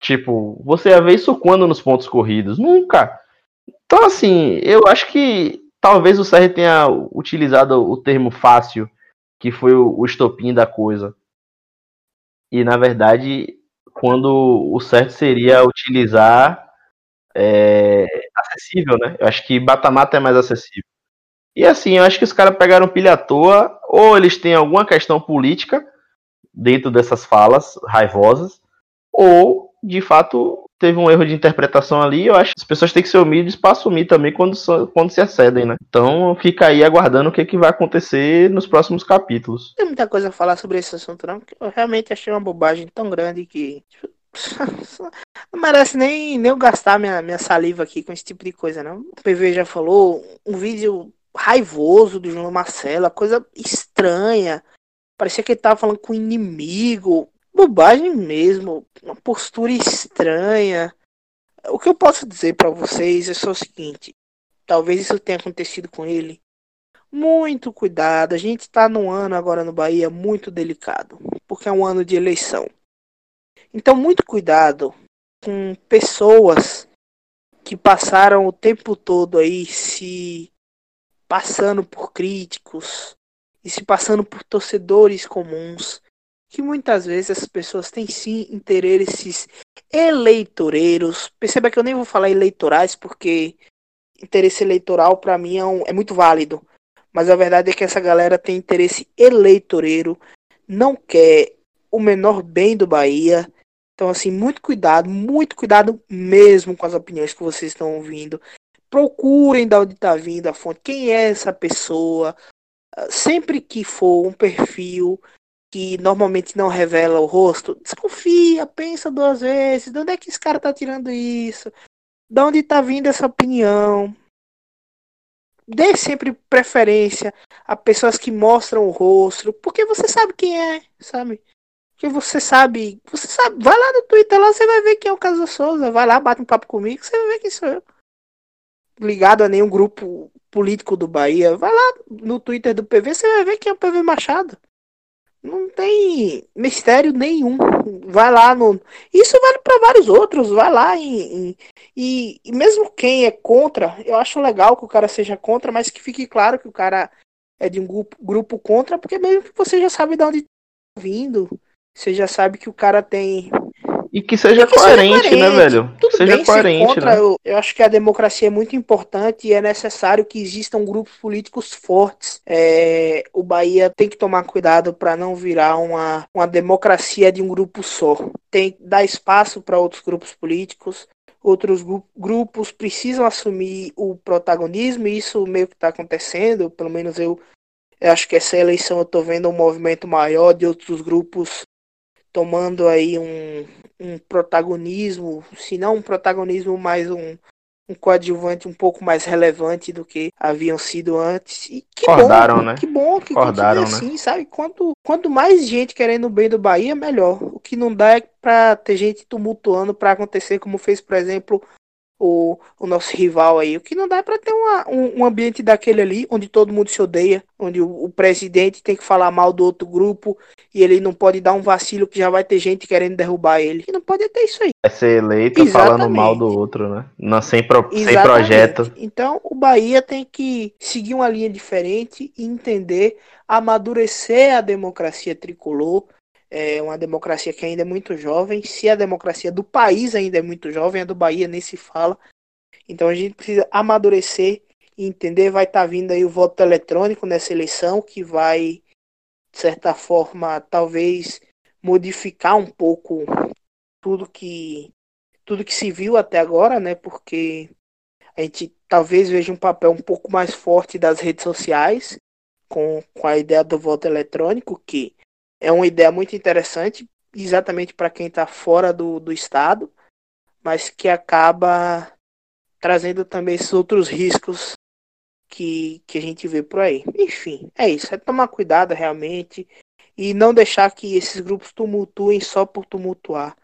Tipo, você ia ver isso quando nos pontos corridos? Nunca. Então, assim, eu acho que talvez o CR tenha utilizado o termo fácil, que foi o, o estopim da coisa, e na verdade, quando o certo seria utilizar é, acessível, né? Eu acho que mata-mata é mais acessível. E assim, eu acho que os caras pegaram pilha à toa, ou eles têm alguma questão política dentro dessas falas raivosas, ou de fato teve um erro de interpretação ali. Eu acho que as pessoas têm que ser humildes para assumir também quando, quando se excedem, né? Então fica aí aguardando o que, que vai acontecer nos próximos capítulos. Tem muita coisa a falar sobre esse assunto, não, porque eu realmente achei uma bobagem tão grande que. Não merece nem, nem eu gastar minha, minha saliva aqui com esse tipo de coisa, não. O PV já falou, um vídeo raivoso do João Marcelo, coisa estranha. Parecia que ele tava falando com o inimigo bobagem mesmo, uma postura estranha. O que eu posso dizer para vocês é só o seguinte: talvez isso tenha acontecido com ele. Muito cuidado, a gente está num ano agora no Bahia muito delicado, porque é um ano de eleição. Então, muito cuidado com pessoas que passaram o tempo todo aí se passando por críticos e se passando por torcedores comuns que muitas vezes as pessoas têm sim interesses eleitoreiros. Perceba que eu nem vou falar eleitorais porque interesse eleitoral para mim é, um, é, muito válido. Mas a verdade é que essa galera tem interesse eleitoreiro, não quer o menor bem do Bahia. Então, assim, muito cuidado, muito cuidado mesmo com as opiniões que vocês estão ouvindo. Procurem da onde está vindo a fonte, quem é essa pessoa. Sempre que for um perfil que normalmente não revela o rosto, desconfia, pensa duas vezes, de onde é que esse cara tá tirando isso? De onde tá vindo essa opinião? Dê sempre preferência a pessoas que mostram o rosto, porque você sabe quem é, sabe? Que você sabe, você sabe, vai lá no Twitter lá, você vai ver quem é o Casa Souza, vai lá, bate um papo comigo, você vai ver quem sou eu. Ligado a nenhum grupo político do Bahia, vai lá no Twitter do PV, você vai ver quem é o PV Machado. Não tem mistério nenhum. Vai lá no. Isso vale para vários outros. Vai lá e, e, e, mesmo quem é contra, eu acho legal que o cara seja contra, mas que fique claro que o cara é de um grupo, grupo contra, porque mesmo que você já sabe de onde tá vindo, você já sabe que o cara tem e que seja, que coerente, seja coerente, né, velho? Seja bem, coerente, contra, né? eu, eu, acho que a democracia é muito importante e é necessário que existam grupos políticos fortes. É, o Bahia tem que tomar cuidado para não virar uma, uma democracia de um grupo só. Tem que dar espaço para outros grupos políticos. Outros grupos precisam assumir o protagonismo, e isso meio que está acontecendo. Pelo menos eu, eu acho que essa eleição eu estou vendo um movimento maior de outros grupos tomando aí um, um protagonismo, se não um protagonismo, mais um, um coadjuvante um pouco mais relevante do que haviam sido antes. E que Acordaram, bom, né? que bom que Acordaram, continue assim, né? sabe? Quanto, quanto mais gente querendo o bem do Bahia, melhor. O que não dá é para ter gente tumultuando para acontecer, como fez, por exemplo, o, o nosso rival aí. O que não dá para ter uma, um, um, ambiente daquele ali, onde todo mundo se odeia, onde o, o, presidente tem que falar mal do outro grupo e ele não pode dar um vacilo que já vai ter gente querendo derrubar ele. E não pode ter isso aí. É ser eleito Exatamente. falando mal do outro, né? Não, sem, pro, sem projeto. Então o Bahia tem que seguir uma linha diferente e entender, amadurecer a democracia tricolor é uma democracia que ainda é muito jovem. Se a democracia do país ainda é muito jovem, a do Bahia nem se fala. Então a gente precisa amadurecer e entender. Vai estar tá vindo aí o voto eletrônico nessa eleição, que vai, de certa forma, talvez modificar um pouco tudo que tudo que se viu até agora, né? Porque a gente talvez veja um papel um pouco mais forte das redes sociais com, com a ideia do voto eletrônico, que é uma ideia muito interessante, exatamente para quem está fora do, do estado, mas que acaba trazendo também esses outros riscos que, que a gente vê por aí. Enfim, é isso. É tomar cuidado realmente e não deixar que esses grupos tumultuem só por tumultuar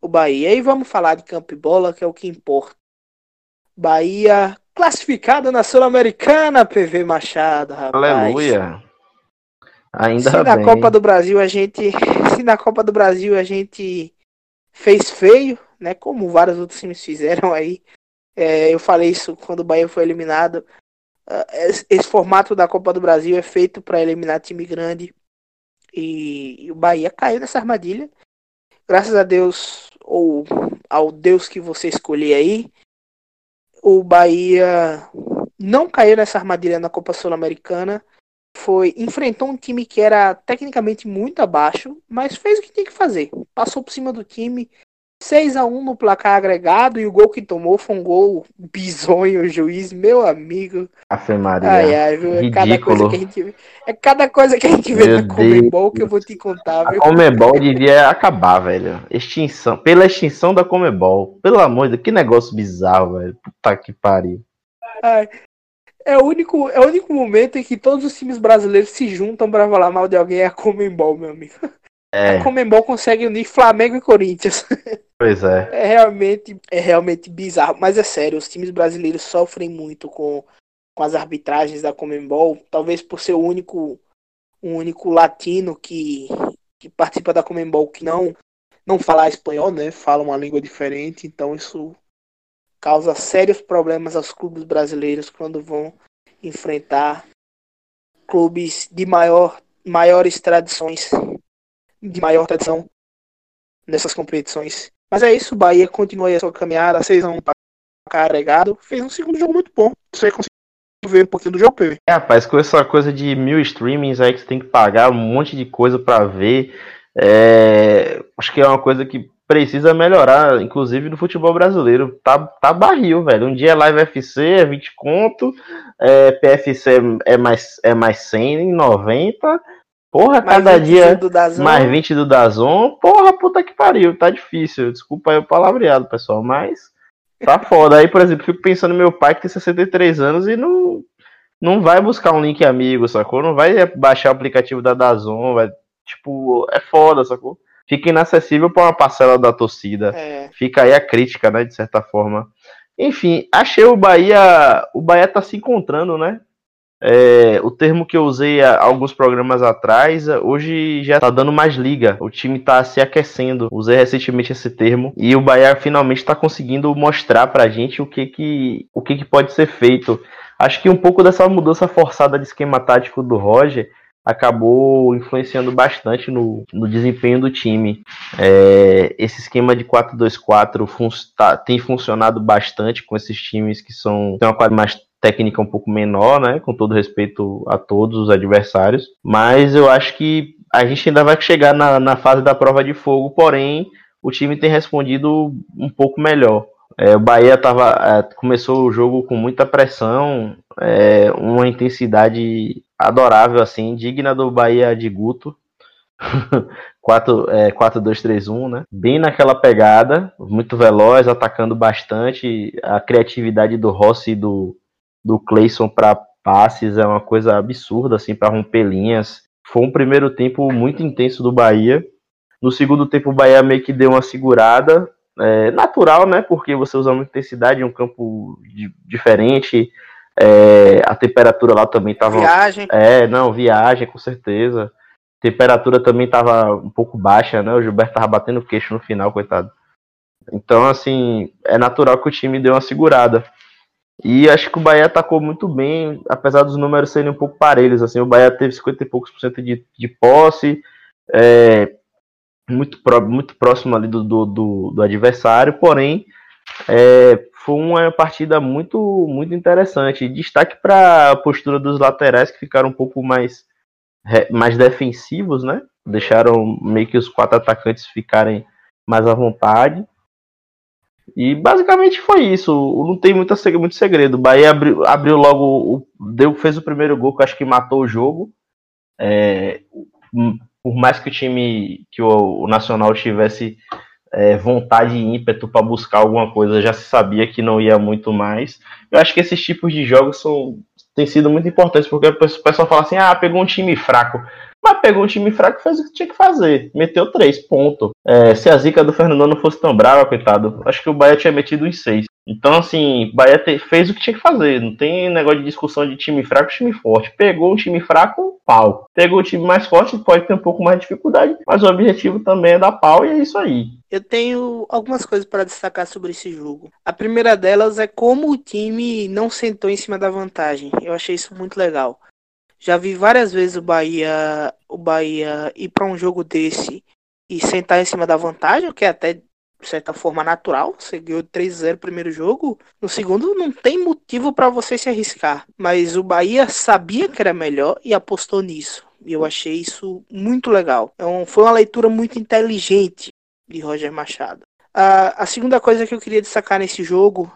o Bahia. E vamos falar de campo e bola, que é o que importa. Bahia classificado na Sul-Americana, PV Machado, rapaz. Aleluia. Ainda se na Copa do Brasil a gente, se na Copa do Brasil a gente fez feio, né, como vários outros times fizeram aí. É, eu falei isso quando o Bahia foi eliminado. Uh, esse, esse, formato da Copa do Brasil é feito para eliminar time grande e, e o Bahia caiu nessa armadilha. Graças a Deus ou ao Deus que você escolher aí, o Bahia não caiu nessa armadilha na Copa Sul-Americana foi enfrentou um time que era tecnicamente muito abaixo, mas fez o que tinha que fazer. Passou por cima do time, 6 a 1 no placar agregado e o gol que tomou foi um gol bizonho, juiz, meu amigo. Afe Maria. Ai, ai, viu? É cada coisa que a gente vê. É cada coisa que a gente vê meu na Comebol que eu vou te contar, viu? A Comebol devia acabar, velho. Extinção. Pela extinção da Comebol. Pelo amor de Deus, que negócio bizarro, velho. Puta que pariu. Ai, é o, único, é o único momento em que todos os times brasileiros se juntam para falar mal de alguém é a Comembol, meu amigo. É. A Comembol consegue unir Flamengo e Corinthians. Pois é. É realmente, é realmente bizarro. Mas é sério, os times brasileiros sofrem muito com, com as arbitragens da Comembol. Talvez por ser o único, o único latino que, que participa da Comembol que não, não fala espanhol, né? Fala uma língua diferente. Então isso causa sérios problemas aos clubes brasileiros quando vão enfrentar clubes de maior, maiores tradições, de maior tradição nessas competições. Mas é isso, o Bahia continua aí a sua caminhada, 6 a 1 carregado, fez um segundo jogo muito bom. Você conseguiu ver um pouquinho do jogo, PV? É, rapaz, com essa coisa de mil streamings aí que você tem que pagar um monte de coisa para ver, é... acho que é uma coisa que precisa melhorar, inclusive no futebol brasileiro. Tá, tá barril, velho. Um dia é Live FC é 20 conto, é, PFC é mais, é mais 100, 90. Porra, mais cada dia mais 20 do Dazon. Porra, puta que pariu, tá difícil. Desculpa aí o palavreado, pessoal, mas tá foda. Aí, por exemplo, fico pensando no meu pai que tem 63 anos e não, não vai buscar um link amigo, sacou? Não vai baixar o aplicativo da Dazon, vai, tipo, é foda, sacou? Fica inacessível para uma parcela da torcida. É. Fica aí a crítica, né, de certa forma. Enfim, achei o Bahia. O Bahia tá se encontrando, né? É, o termo que eu usei há alguns programas atrás, hoje já tá dando mais liga. O time tá se aquecendo. Usei recentemente esse termo. E o Bahia finalmente tá conseguindo mostrar pra gente o que que, o que, que pode ser feito. Acho que um pouco dessa mudança forçada de esquema tático do Roger acabou influenciando bastante no, no desempenho do time. É, esse esquema de 4-2-4 fun tá, tem funcionado bastante com esses times que são têm uma quadra mais técnica um pouco menor, né? Com todo respeito a todos os adversários. Mas eu acho que a gente ainda vai chegar na, na fase da prova de fogo, porém o time tem respondido um pouco melhor. É, o Bahia tava, é, começou o jogo com muita pressão, é, uma intensidade adorável, assim, digna do Bahia de Guto. 4-2-3-1, né? Bem naquela pegada, muito veloz, atacando bastante. A criatividade do Rossi e do, do Clayson para passes é uma coisa absurda, assim, para romper linhas. Foi um primeiro tempo muito intenso do Bahia. No segundo tempo, o Bahia meio que deu uma segurada. É, natural, né? Porque você usa muita intensidade um campo de, diferente. É, a temperatura lá também estava. Viagem. É, não, viagem, com certeza. Temperatura também estava um pouco baixa, né? O Gilberto tava batendo queixo no final, coitado. Então, assim, é natural que o time dê uma segurada. E acho que o Bahia atacou muito bem, apesar dos números serem um pouco parelhos. Assim, o Bahia teve 50 e poucos por cento de, de posse, é, muito, pro, muito próximo ali do, do, do, do adversário, porém é, foi uma partida muito, muito interessante. Destaque para a postura dos laterais que ficaram um pouco mais, mais defensivos, né? Deixaram meio que os quatro atacantes ficarem mais à vontade. E basicamente foi isso. Não tem muita, muito segredo. O Bahia abriu, abriu logo, deu, fez o primeiro gol que acho que matou o jogo. É, por mais que o time, que o, o Nacional tivesse é, vontade e ímpeto para buscar alguma coisa, já se sabia que não ia muito mais. Eu acho que esses tipos de jogos são, têm sido muito importantes, porque o pessoal fala assim: ah, pegou um time fraco. Mas pegou um time fraco e fez o que tinha que fazer. Meteu três, ponto. É, se a zica do Fernando não fosse tão brava, coitado, acho que o Bahia tinha metido em seis. Então, assim, Bahia te, fez o que tinha que fazer. Não tem negócio de discussão de time fraco e time forte. Pegou um time fraco, pau. Pegou o time mais forte, pode ter um pouco mais de dificuldade. Mas o objetivo também é dar pau e é isso aí. Eu tenho algumas coisas para destacar sobre esse jogo. A primeira delas é como o time não sentou em cima da vantagem. Eu achei isso muito legal. Já vi várias vezes o Bahia, o Bahia ir para um jogo desse e sentar em cima da vantagem, o que é até de certa forma natural. Você ganhou 3-0 no primeiro jogo, no segundo não tem motivo para você se arriscar. Mas o Bahia sabia que era melhor e apostou nisso. E eu achei isso muito legal. Então, foi uma leitura muito inteligente de Roger Machado. A, a segunda coisa que eu queria destacar nesse jogo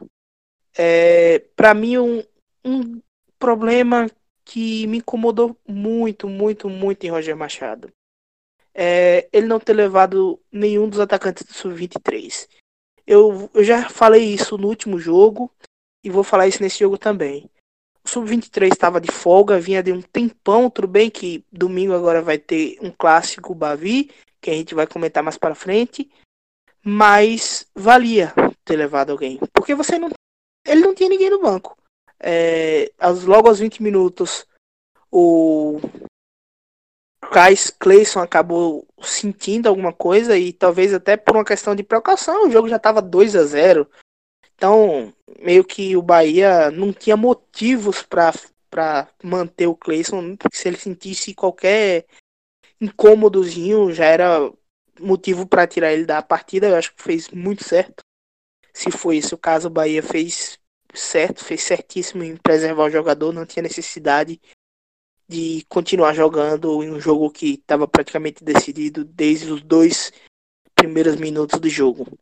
é, para mim, um, um problema que me incomodou muito, muito, muito em Roger Machado. É ele não ter levado nenhum dos atacantes do Sub-23. Eu, eu já falei isso no último jogo e vou falar isso nesse jogo também. O Sub-23 estava de folga, vinha de um tempão, tudo bem que domingo agora vai ter um clássico Bavi, que a gente vai comentar mais para frente, mas valia ter levado alguém, porque você não ele não tinha ninguém no banco é, logo aos 20 minutos, o Kais Clayson acabou sentindo alguma coisa e talvez até por uma questão de precaução, o jogo já estava 2 a 0 Então, meio que o Bahia não tinha motivos para manter o Clayson, porque se ele sentisse qualquer incômodozinho, já era motivo para tirar ele da partida. Eu acho que fez muito certo. Se foi esse o caso, o Bahia fez certo, fez certíssimo em preservar o jogador, não tinha necessidade de continuar jogando em um jogo que estava praticamente decidido desde os dois primeiros minutos do jogo.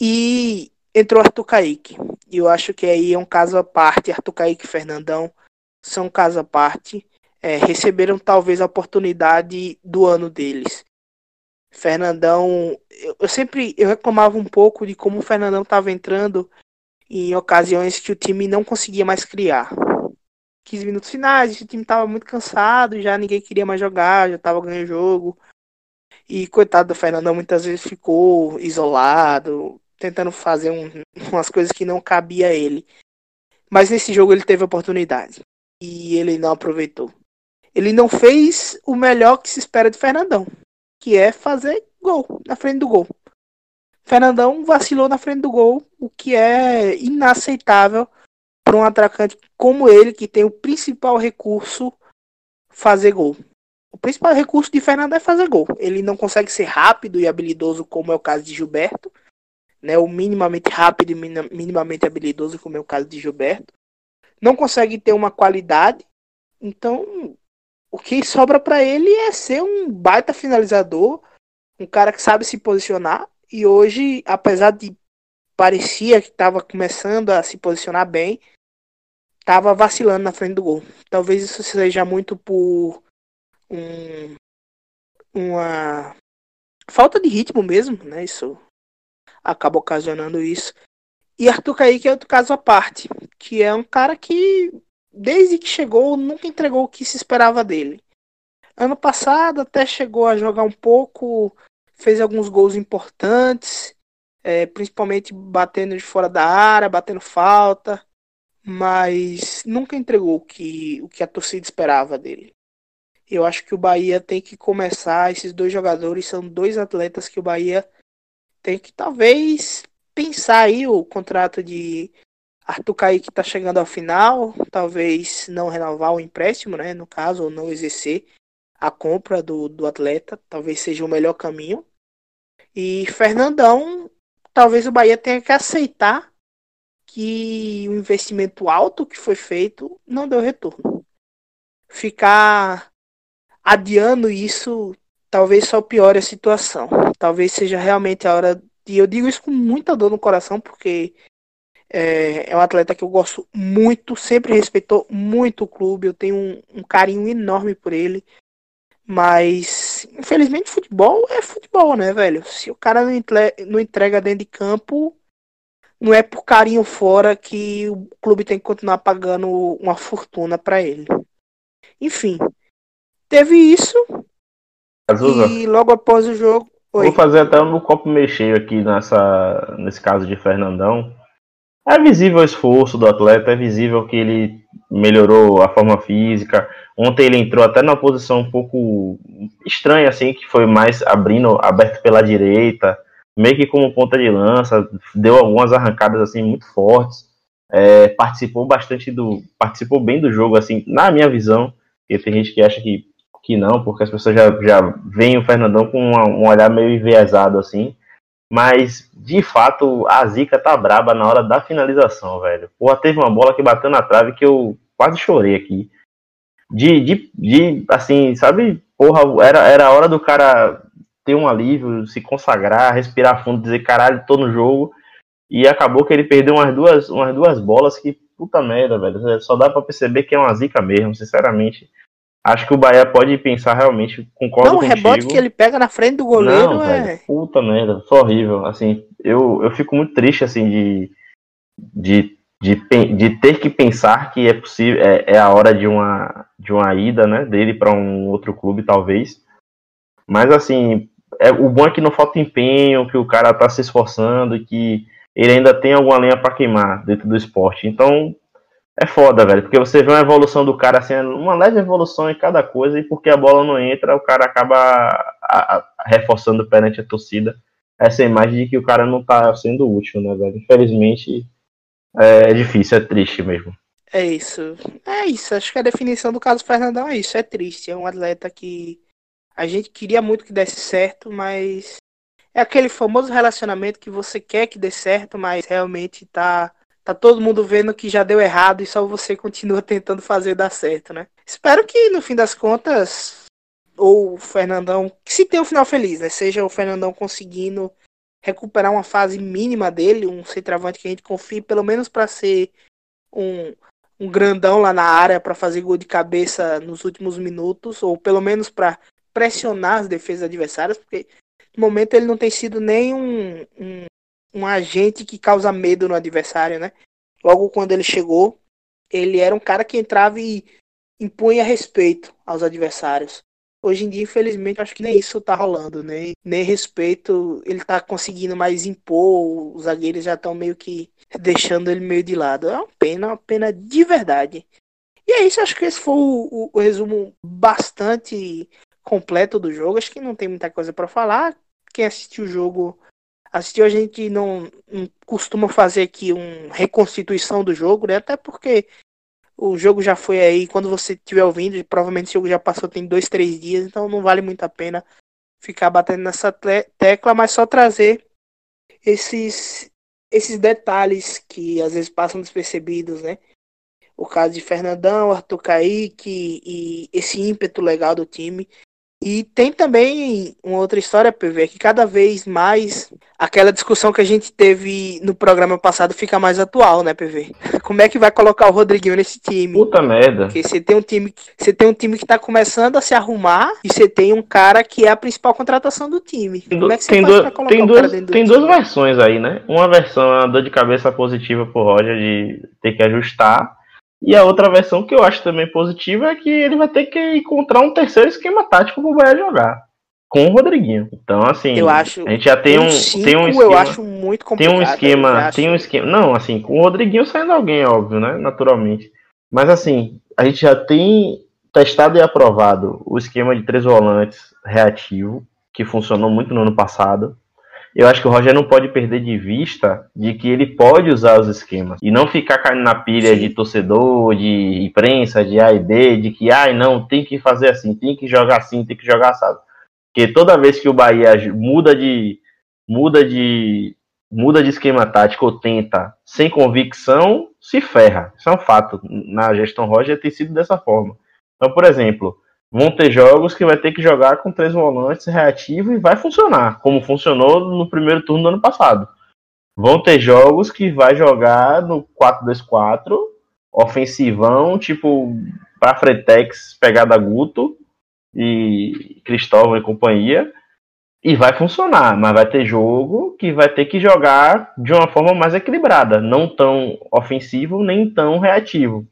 E entrou Arthur Kaique. E eu acho que aí é um caso à parte. Arthur Kaique e Fernandão são um caso à parte. É, receberam talvez a oportunidade do ano deles. Fernandão, eu, eu sempre eu reclamava um pouco de como o Fernandão estava entrando em ocasiões que o time não conseguia mais criar. 15 minutos finais, o time estava muito cansado, já ninguém queria mais jogar, já estava ganhando jogo. E coitado do Fernandão, muitas vezes ficou isolado, tentando fazer um, umas coisas que não cabia a ele. Mas nesse jogo ele teve oportunidade e ele não aproveitou. Ele não fez o melhor que se espera de Fernandão, que é fazer gol na frente do gol. Fernandão vacilou na frente do gol, o que é inaceitável para um atacante como ele, que tem o principal recurso fazer gol. O principal recurso de Fernando é fazer gol. Ele não consegue ser rápido e habilidoso, como é o caso de Gilberto, né? O minimamente rápido e minimamente habilidoso, como é o caso de Gilberto. Não consegue ter uma qualidade. Então, o que sobra para ele é ser um baita finalizador, um cara que sabe se posicionar. E hoje, apesar de parecia que estava começando a se posicionar bem, estava vacilando na frente do gol. Talvez isso seja muito por um, uma falta de ritmo mesmo, né? Isso acaba ocasionando isso. E Arthur Kaique é outro caso à parte, que é um cara que, desde que chegou, nunca entregou o que se esperava dele. Ano passado até chegou a jogar um pouco, fez alguns gols importantes, é, principalmente batendo de fora da área, batendo falta, mas nunca entregou o que, o que a torcida esperava dele. Eu acho que o Bahia tem que começar. Esses dois jogadores são dois atletas que o Bahia tem que talvez pensar aí o contrato de Arthur Kaique está chegando ao final, talvez não renovar o empréstimo, né? No caso, ou não exercer a compra do, do atleta, talvez seja o melhor caminho. E Fernandão, talvez o Bahia tenha que aceitar que o investimento alto que foi feito não deu retorno. Ficar adiando isso talvez só piore a situação. Talvez seja realmente a hora de. Eu digo isso com muita dor no coração, porque é, é um atleta que eu gosto muito, sempre respeitou muito o clube, eu tenho um, um carinho enorme por ele. Mas, infelizmente, futebol é futebol, né, velho? Se o cara não, entrega dentro de campo, não é por carinho fora que o clube tem que continuar pagando uma fortuna para ele. Enfim, Teve isso. Azusa, e logo após o jogo. Oi. Vou fazer até um copo meio cheio aqui nessa, nesse caso de Fernandão. É visível o esforço do atleta, é visível que ele melhorou a forma física. Ontem ele entrou até numa posição um pouco estranha, assim, que foi mais abrindo, aberto pela direita, meio que como ponta de lança, deu algumas arrancadas assim muito fortes. É, participou bastante do. participou bem do jogo, assim, na minha visão. E tem gente que acha que que não, porque as pessoas já, já veem o Fernandão com uma, um olhar meio enviesado assim. Mas, de fato, a zica tá braba na hora da finalização, velho. Porra, teve uma bola que bateu na trave que eu quase chorei aqui. De, de, de assim, sabe? Porra, era, era a hora do cara ter um alívio, se consagrar, respirar fundo, dizer caralho, tô no jogo. E acabou que ele perdeu umas duas, umas duas bolas que, puta merda, velho. Só dá pra perceber que é uma zica mesmo, sinceramente. Acho que o Bahia pode pensar realmente, concordo não, contigo. O rebote que ele pega na frente do goleiro não, é... Velho, puta merda, foi horrível. Assim, eu, eu fico muito triste, assim, de, de, de, de ter que pensar que é possível, é, é a hora de uma, de uma ida, né, dele para um outro clube, talvez. Mas, assim, é, o bom é que não falta empenho, que o cara tá se esforçando, que ele ainda tem alguma lenha para queimar dentro do esporte. Então, é foda, velho, porque você vê uma evolução do cara assim, uma leve evolução em cada coisa, e porque a bola não entra, o cara acaba a, a, reforçando perante a torcida essa imagem de que o cara não tá sendo útil, né, velho? Infelizmente é, é difícil, é triste mesmo. É isso. É isso. Acho que a definição do caso Fernandão é isso. É triste. É um atleta que a gente queria muito que desse certo, mas é aquele famoso relacionamento que você quer que dê certo, mas realmente tá Tá todo mundo vendo que já deu errado e só você continua tentando fazer dar certo, né? Espero que no fim das contas, ou o Fernandão, que se tenha um final feliz, né? Seja o Fernandão conseguindo recuperar uma fase mínima dele, um centroavante que a gente confie pelo menos para ser um, um grandão lá na área para fazer gol de cabeça nos últimos minutos, ou pelo menos para pressionar as defesas adversárias, porque no momento ele não tem sido nem um, um um agente que causa medo no adversário, né? Logo quando ele chegou, ele era um cara que entrava e impunha respeito aos adversários. Hoje em dia, infelizmente, acho que nem isso tá rolando, né? Nem respeito ele tá conseguindo mais impor, os zagueiros já estão meio que deixando ele meio de lado. É uma pena, uma pena de verdade. E é isso, acho que esse foi o, o, o resumo bastante completo do jogo. Acho que não tem muita coisa para falar. Quem assistiu o jogo assistiu, a gente não, não costuma fazer aqui uma reconstituição do jogo, né? Até porque o jogo já foi aí, quando você estiver ouvindo, provavelmente o jogo já passou tem dois, três dias, então não vale muito a pena ficar batendo nessa tecla, mas só trazer esses, esses detalhes que às vezes passam despercebidos, né? O caso de Fernandão, Arthur Kaique e esse ímpeto legal do time. E tem também uma outra história, PV, que cada vez mais aquela discussão que a gente teve no programa passado fica mais atual, né, PV? Como é que vai colocar o Rodriguinho nesse time? Puta merda. Porque você tem um time, você tem um time que tá começando a se arrumar e você tem um cara que é a principal contratação do time. Tem, Como é que você tem faz duas, tem duas, tem duas versões aí, né? Uma versão é uma dor de cabeça positiva pro Roger de ter que ajustar. E a outra versão que eu acho também positiva é que ele vai ter que encontrar um terceiro esquema tático pro Bahia jogar. Com o Rodriguinho. Então, assim, Eu acho a gente já tem um, cinco, tem um eu esquema. acho muito Tem complicado. um eu esquema, tem um esquema. Não, assim, com o Rodriguinho saindo alguém, óbvio, né? Naturalmente. Mas assim, a gente já tem testado e aprovado o esquema de três volantes reativo, que funcionou muito no ano passado. Eu acho que o Roger não pode perder de vista de que ele pode usar os esquemas e não ficar caindo na pilha de torcedor, de imprensa, de A e B, de que, ai, não, tem que fazer assim, tem que jogar assim, tem que jogar assado. Porque toda vez que o Bahia muda de muda de muda de esquema tático ou tenta sem convicção, se ferra. Isso é um fato. Na gestão Roger tem sido dessa forma. Então, por exemplo, vão ter jogos que vai ter que jogar com três volantes reativo e vai funcionar, como funcionou no primeiro turno do ano passado. Vão ter jogos que vai jogar no 4-2-4, ofensivão, tipo para Fretex, pegada Guto e Cristóvão e companhia, e vai funcionar, mas vai ter jogo que vai ter que jogar de uma forma mais equilibrada, não tão ofensivo nem tão reativo,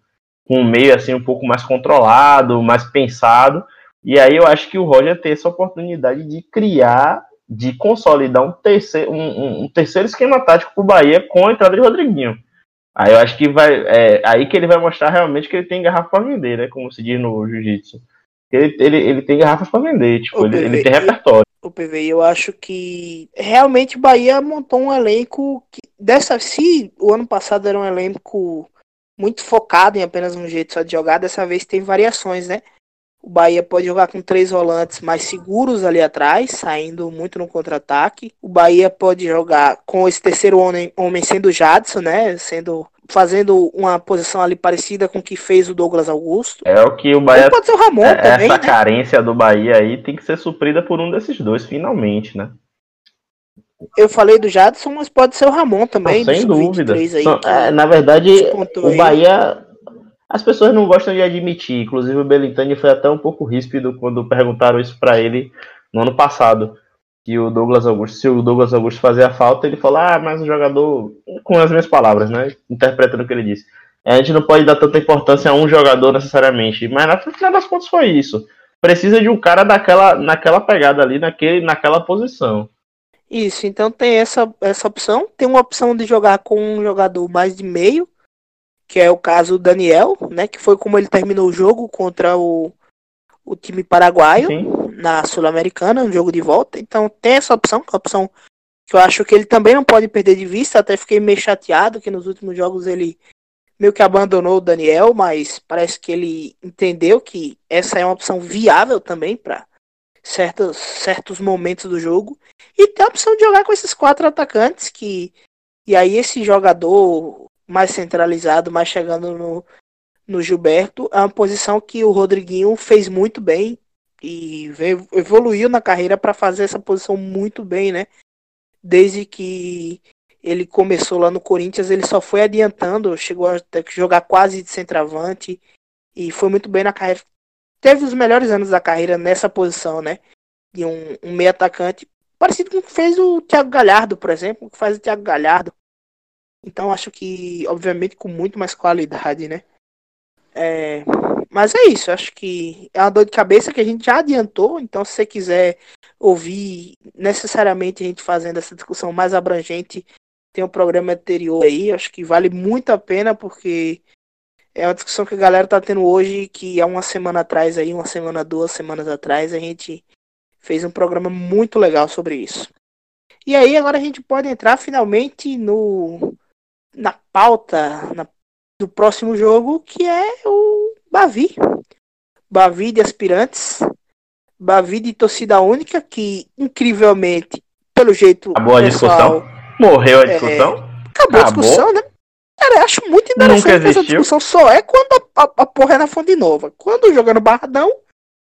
com um meio assim um pouco mais controlado, mais pensado. E aí eu acho que o Roger tem essa oportunidade de criar, de consolidar um terceiro, um, um- terceiro esquema tático para o Bahia com a entrada de Rodriguinho. Aí eu acho que vai, é aí que ele vai mostrar realmente que ele tem garrafa para vender, né? Como se diz no jiu-jitsu. Ele, ele, ele tem garrafas para vender, tipo, ele, ele tem repertório. o PV, eu acho que realmente o Bahia montou um elenco que dessa se o ano passado era um elenco muito focado em apenas um jeito só de jogar, dessa vez tem variações, né? O Bahia pode jogar com três volantes mais seguros ali atrás, saindo muito no contra-ataque. O Bahia pode jogar com esse terceiro homem, homem sendo o Jadson, né? Sendo fazendo uma posição ali parecida com o que fez o Douglas Augusto. É o que o Bahia Ou pode ser o Ramon É, também, essa né? carência do Bahia aí tem que ser suprida por um desses dois, finalmente, né? Eu falei do Jadson, mas pode ser o Ramon também, Não, sem dúvida. Sub-23 aí. Não, é, na verdade, o. Bahia. As pessoas não gostam de admitir. Inclusive, o Belintani foi até um pouco ríspido quando perguntaram isso pra ele no ano passado. Que o Douglas Augusto, se o Douglas Augusto fazia falta, ele falou: Ah, mas o jogador. Com as minhas palavras, né? Interpretando o que ele disse. A gente não pode dar tanta importância a um jogador necessariamente. Mas no final das contas foi isso. Precisa de um cara daquela, naquela pegada ali, naquele, naquela posição. Isso, então tem essa, essa opção. Tem uma opção de jogar com um jogador mais de meio, que é o caso do Daniel, né? Que foi como ele terminou o jogo contra o, o time paraguaio Sim. na Sul-Americana, um jogo de volta. Então tem essa opção, que é uma opção que eu acho que ele também não pode perder de vista. Até fiquei meio chateado que nos últimos jogos ele meio que abandonou o Daniel, mas parece que ele entendeu que essa é uma opção viável também para certos, certos momentos do jogo. E tem a opção de jogar com esses quatro atacantes que. E aí esse jogador mais centralizado, mais chegando no, no Gilberto, é uma posição que o Rodriguinho fez muito bem e evoluiu na carreira para fazer essa posição muito bem, né? Desde que ele começou lá no Corinthians, ele só foi adiantando, chegou a ter que jogar quase de centroavante e foi muito bem na carreira. Teve os melhores anos da carreira nessa posição, né? De um, um meio atacante, parecido com o que fez o Thiago Galhardo, por exemplo, que faz o Thiago Galhardo. Então acho que, obviamente, com muito mais qualidade, né? É, Mas é isso, acho que é uma dor de cabeça que a gente já adiantou, então se você quiser ouvir necessariamente a gente fazendo essa discussão mais abrangente, tem um programa anterior aí, acho que vale muito a pena porque é uma discussão que a galera tá tendo hoje, que há uma semana atrás aí, uma semana, duas semanas atrás, a gente fez um programa muito legal sobre isso. E aí agora a gente pode entrar finalmente no na pauta na, do próximo jogo, que é o Bavi. Bavi de aspirantes. Bavi de torcida única, que incrivelmente, pelo jeito. Acabou a pessoal, discussão? Morreu a discussão? É, acabou, a discussão, né? Cara, eu acho muito interessante essa discussão só é quando a, a, a, porra é na fonte nova. Quando joga no Barradão,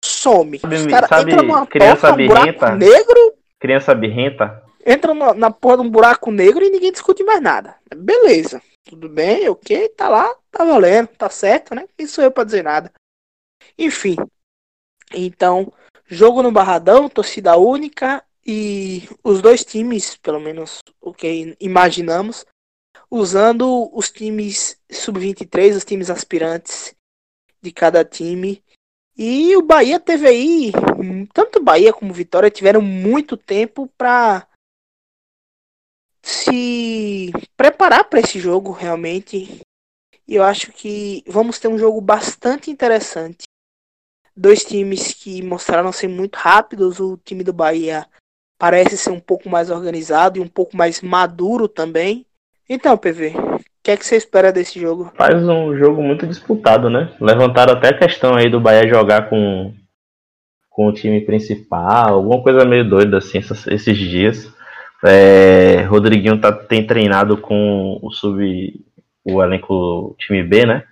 some. Sabe, Os caras entram numa criança toca, um buraco negro. Criança birrenta. Entra na, na porra de um buraco negro e ninguém discute mais nada. Beleza. Tudo bem, ok, tá lá, tá valendo, tá certo, né? Isso eu pra dizer nada. Enfim. Então, jogo no Barradão, torcida única e os dois times, pelo menos o que imaginamos, usando os times sub-23, os times aspirantes de cada time. E o Bahia teve aí, tanto Bahia como Vitória tiveram muito tempo para se preparar para esse jogo realmente. E eu acho que vamos ter um jogo bastante interessante. Dois times que mostraram ser muito rápidos. O time do Bahia parece ser um pouco mais organizado e um pouco mais maduro também. Então, PV, que é que você espera desse jogo? Faz um jogo muito disputado, né? Levantaram até a questão aí do Bahia jogar com, com o time principal, alguma coisa meio doida assim esses dias. É, Rodriguinho tá, tem treinado com o sub o elenco time B, né?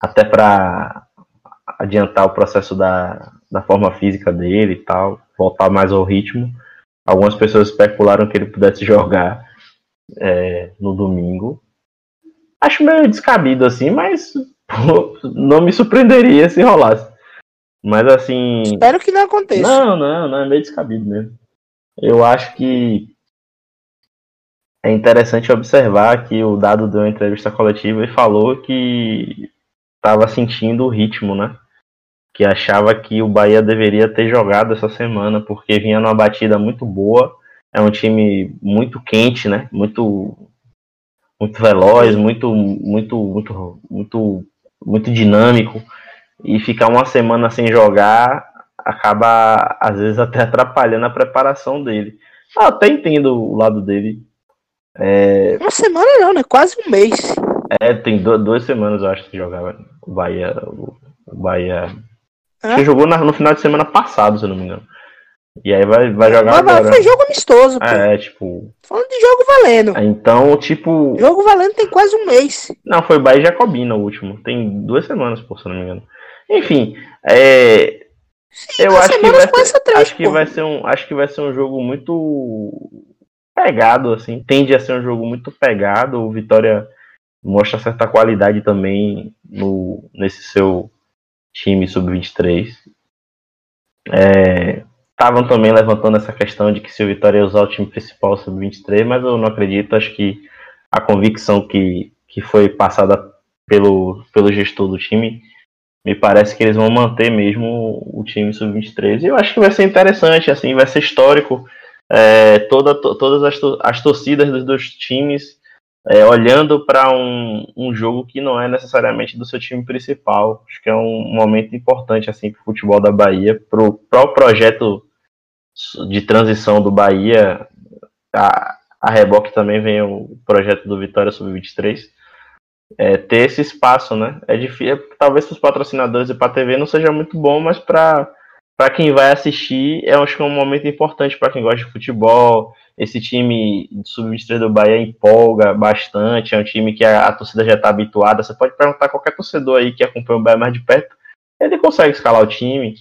Até para adiantar o processo da, da forma física dele e tal, voltar mais ao ritmo. Algumas pessoas especularam que ele pudesse jogar é, no domingo. Acho meio descabido assim, mas pô, não me surpreenderia se rolasse. Mas assim. Espero que não aconteça. Não, não, não, é meio descabido mesmo. Eu acho que é interessante observar que o Dado deu uma entrevista coletiva e falou que estava sentindo o ritmo, né? Que achava que o Bahia deveria ter jogado essa semana, porque vinha numa batida muito boa é um time muito quente, né? Muito muito veloz, muito muito muito muito muito dinâmico e ficar uma semana sem jogar acaba às vezes até atrapalhando a preparação dele. Eu até entendo o lado dele. É... Uma semana não, né? Quase um mês. É, tem duas semanas eu acho que jogava o Bahia. O Bahia. É? Acho que jogou no final de semana passado, se eu não me engano. E aí vai, vai jogar Mas agora. Foi jogo amistoso, pô. É, tipo. Falando de jogo valendo. Então, tipo. Jogo valendo tem quase um mês. Não, foi Bahia e Jacobina o último. Tem duas semanas, por se não me engano. Enfim, é. Sim, eu acho que, vai ser, três, acho que vai ser um acho que vai ser um jogo muito pegado assim tende a ser um jogo muito pegado o Vitória mostra certa qualidade também no nesse seu time sub 23 é, estavam também levantando essa questão de que se o Vitória ia usar o time principal sub-23, mas eu não acredito. Acho que a convicção que, que foi passada pelo, pelo gestor do time, me parece que eles vão manter mesmo o time sub-23. E eu acho que vai ser interessante, assim, vai ser histórico. É, toda, to, todas as, as torcidas dos dois times é, olhando para um, um jogo que não é necessariamente do seu time principal. Acho que é um momento importante assim para o futebol da Bahia, para o pro projeto de transição do Bahia, a, a reboque também vem o projeto do Vitória Sub-23, é, ter esse espaço, né? É difícil, é, talvez para os patrocinadores e para a TV não seja muito bom, mas para para quem vai assistir, eu acho que é um momento importante para quem gosta de futebol. Esse time sub-23 do Bahia empolga bastante, é um time que a, a torcida já está habituada. Você pode perguntar a qualquer torcedor aí que acompanha o Bahia mais de perto, ele consegue escalar o time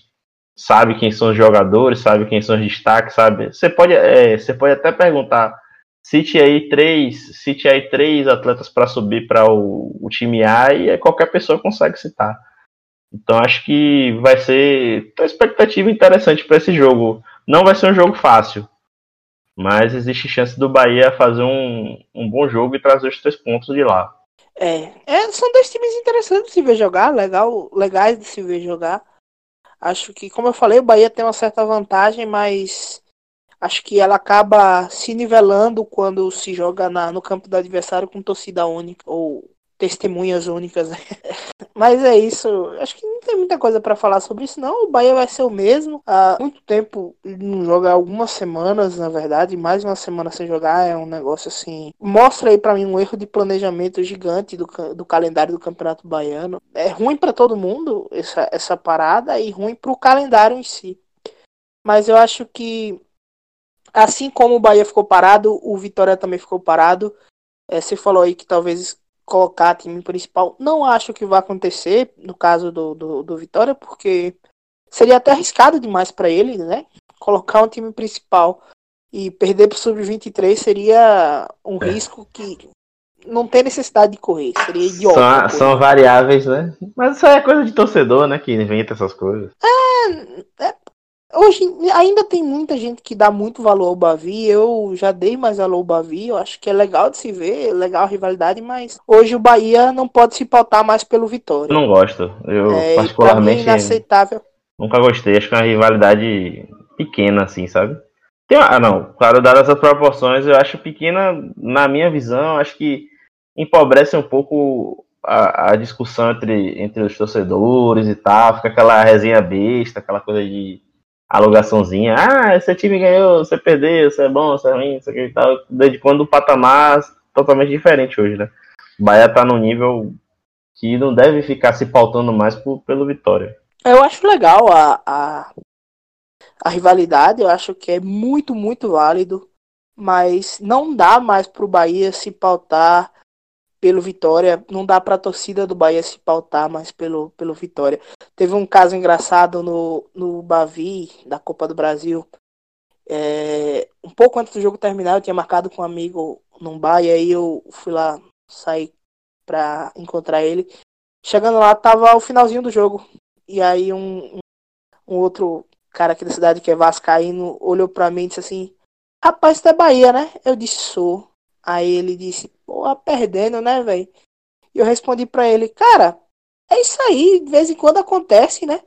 sabe quem são os jogadores, sabe quem são os destaques, sabe? Você pode, é, você pode até perguntar, cite aí três, cite aí três atletas para subir para o, o, time A e qualquer pessoa consegue citar. Então acho que vai ser uma expectativa interessante para esse jogo. Não vai ser um jogo fácil, mas existe chance do Bahia fazer um, um bom jogo e trazer os três pontos de lá. É, é, são dois times interessantes de se ver jogar, legal, legais de se ver jogar. Acho que, como eu falei, o Bahia tem uma certa vantagem, mas acho que ela acaba se nivelando quando se joga na, no campo do adversário com torcida única ou testemunhas únicas. Né? Mas é isso. Acho que não tem muita coisa para falar sobre isso, não. O Bahia vai ser o mesmo. Há muito tempo não joga algumas semanas, na verdade. Mais uma semana sem jogar é um negócio assim. Mostra aí para mim um erro de planejamento gigante do, do calendário do Campeonato Baiano. É ruim para todo mundo essa, essa parada e ruim para o calendário em si. Mas eu acho que assim como o Bahia ficou parado, o Vitória também ficou parado. É, você falou aí que talvez colocar time principal. Não acho que vai acontecer no caso do, do, do Vitória, porque seria até arriscado demais para ele, né? Colocar um time principal e perder pro Sub-23 seria um é. risco que não tem necessidade de correr, seria idiota. São, são, variáveis, né? Mas isso é coisa de torcedor, né? Que inventa essas coisas. É, é Hoje ainda tem muita gente que dá muito valor ao Bavi. Eu já dei mais valor ao Bavi. Eu acho que é legal de se ver, legal a rivalidade, mas hoje o Bahia não pode se pautar mais pelo Vitória. Eu não gosto. Eu é, particularmente. Inaceitável. Nunca gostei. Acho que é uma rivalidade pequena, assim, sabe? Tem, ah, não. Claro, dadas essas proporções, eu acho pequena, na minha visão, acho que empobrece um pouco a, a, discussão entre, entre os torcedores e tal. Fica aquela resenha besta, aquela coisa de alugaçãozinha. Ah, esse time ganhou, você perdeu, você é bom, você é ruim, isso aqui e tal. Desde quando o patamar totalmente diferente hoje, né? O Bahia tá num nível que não deve ficar se pautando mais por, pelo Vitória. Eu acho legal a, a, a rivalidade, eu acho que é muito, muito válido, mas não dá mais pro Bahia se pautar pelo Vitória. Não dá para a torcida do Bahia se pautar mais pelo, pelo Vitória. Teve um caso engraçado no, no Bavi, da Copa do Brasil. É, um pouco antes do jogo terminar, eu tinha marcado com um amigo num bar, e aí eu fui lá sair para encontrar ele. Chegando lá, tava o finalzinho do jogo. E aí um, um outro cara aqui da cidade que é Vascaíno olhou para mim e disse assim: Rapaz, você é Bahia, né? Eu disse: Sou. Aí ele disse, porra, perdendo, né, velho? E eu respondi para ele, cara, é isso aí, de vez em quando acontece, né?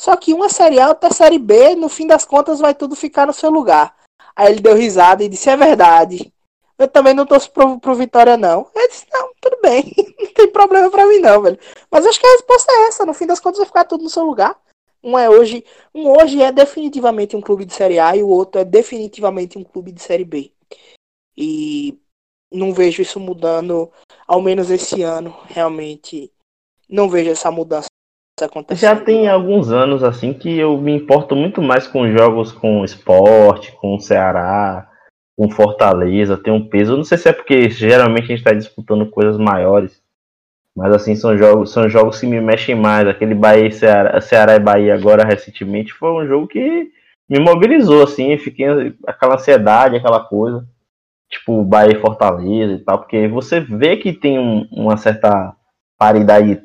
Só que uma série A, outra série B, no fim das contas vai tudo ficar no seu lugar. Aí ele deu risada e disse, é verdade. Eu também não torço pro, pro Vitória, não. Eu disse, não, tudo bem, não tem problema pra mim não, velho. Mas acho que a resposta é essa, no fim das contas vai ficar tudo no seu lugar. Um é hoje, um hoje é definitivamente um clube de série A e o outro é definitivamente um clube de série B. E não vejo isso mudando, ao menos esse ano, realmente. Não vejo essa mudança acontecendo. Já tem alguns anos assim que eu me importo muito mais com jogos com esporte, com Ceará, com Fortaleza, tem um peso. Não sei se é porque geralmente a gente está disputando coisas maiores. Mas assim, são jogos, são jogos que me mexem mais. Aquele Bahia Ceará, Ceará e Bahia agora recentemente foi um jogo que me mobilizou, assim, fiquei aquela ansiedade, aquela coisa tipo Bahia e Fortaleza e tal, porque você vê que tem um, uma certa paridade,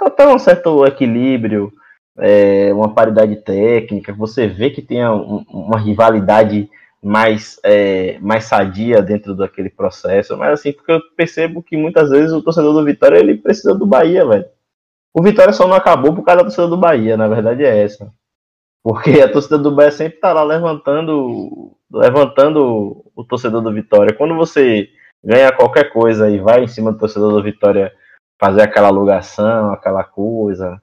até um certo equilíbrio, é, uma paridade técnica, você vê que tem um, uma rivalidade mais, é, mais sadia dentro daquele processo, mas assim, porque eu percebo que muitas vezes o torcedor do Vitória ele precisa do Bahia, velho. O Vitória só não acabou por causa da torcida do Bahia, na verdade é essa. Porque a torcida do Bahia sempre tá lá levantando, levantando o torcedor do Vitória. Quando você ganha qualquer coisa e vai em cima do torcedor do Vitória fazer aquela alugação, aquela coisa,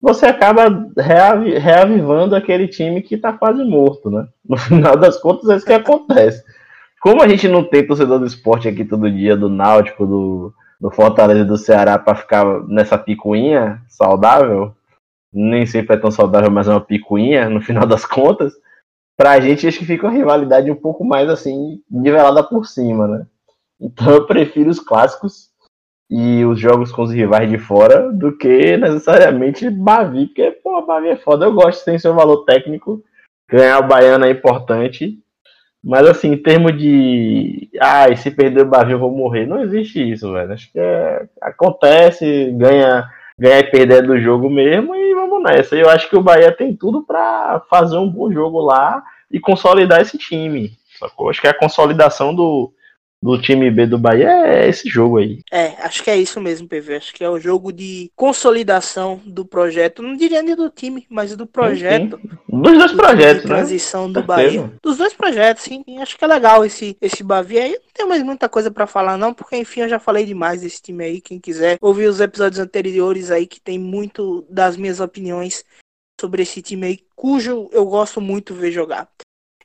você acaba reav reavivando aquele time que tá quase morto, né? No final das contas é isso que acontece. Como a gente não tem torcedor do esporte aqui todo dia, do Náutico, do, do Fortaleza do Ceará para ficar nessa picuinha saudável, nem sempre é tão saudável, mas é uma picuinha, no final das contas, pra gente acho que fica uma rivalidade um pouco mais assim, nivelada por cima, né? Então eu prefiro os clássicos e os jogos com os rivais de fora do que necessariamente Bavi, porque, pô, Bavi é foda, eu gosto, tem seu valor técnico, ganhar o Baiano é importante, mas assim, em termos de. Ah, e se perder o Bavi eu vou morrer. Não existe isso, velho. Acho que é... acontece, ganha ganhar e perder do jogo mesmo e vamos nessa. Eu acho que o Bahia tem tudo para fazer um bom jogo lá e consolidar esse time. Sacou? Acho que é a consolidação do, do time B do Bahia é esse jogo aí. É, acho que é isso mesmo, PV. Acho que é o jogo de consolidação do projeto. Não diria nem do time, mas do projeto. Sim, sim. Dos dois do projetos, de né? transição do Certeza. Bahia. Dos dois projetos, sim. Acho que é legal esse, esse Bavi aí. Não tem mais muita coisa pra falar, não, porque enfim, eu já falei demais desse time aí. Quem quiser ouvir os episódios anteriores aí, que tem muito das minhas opiniões sobre esse time aí, cujo eu gosto muito ver jogar.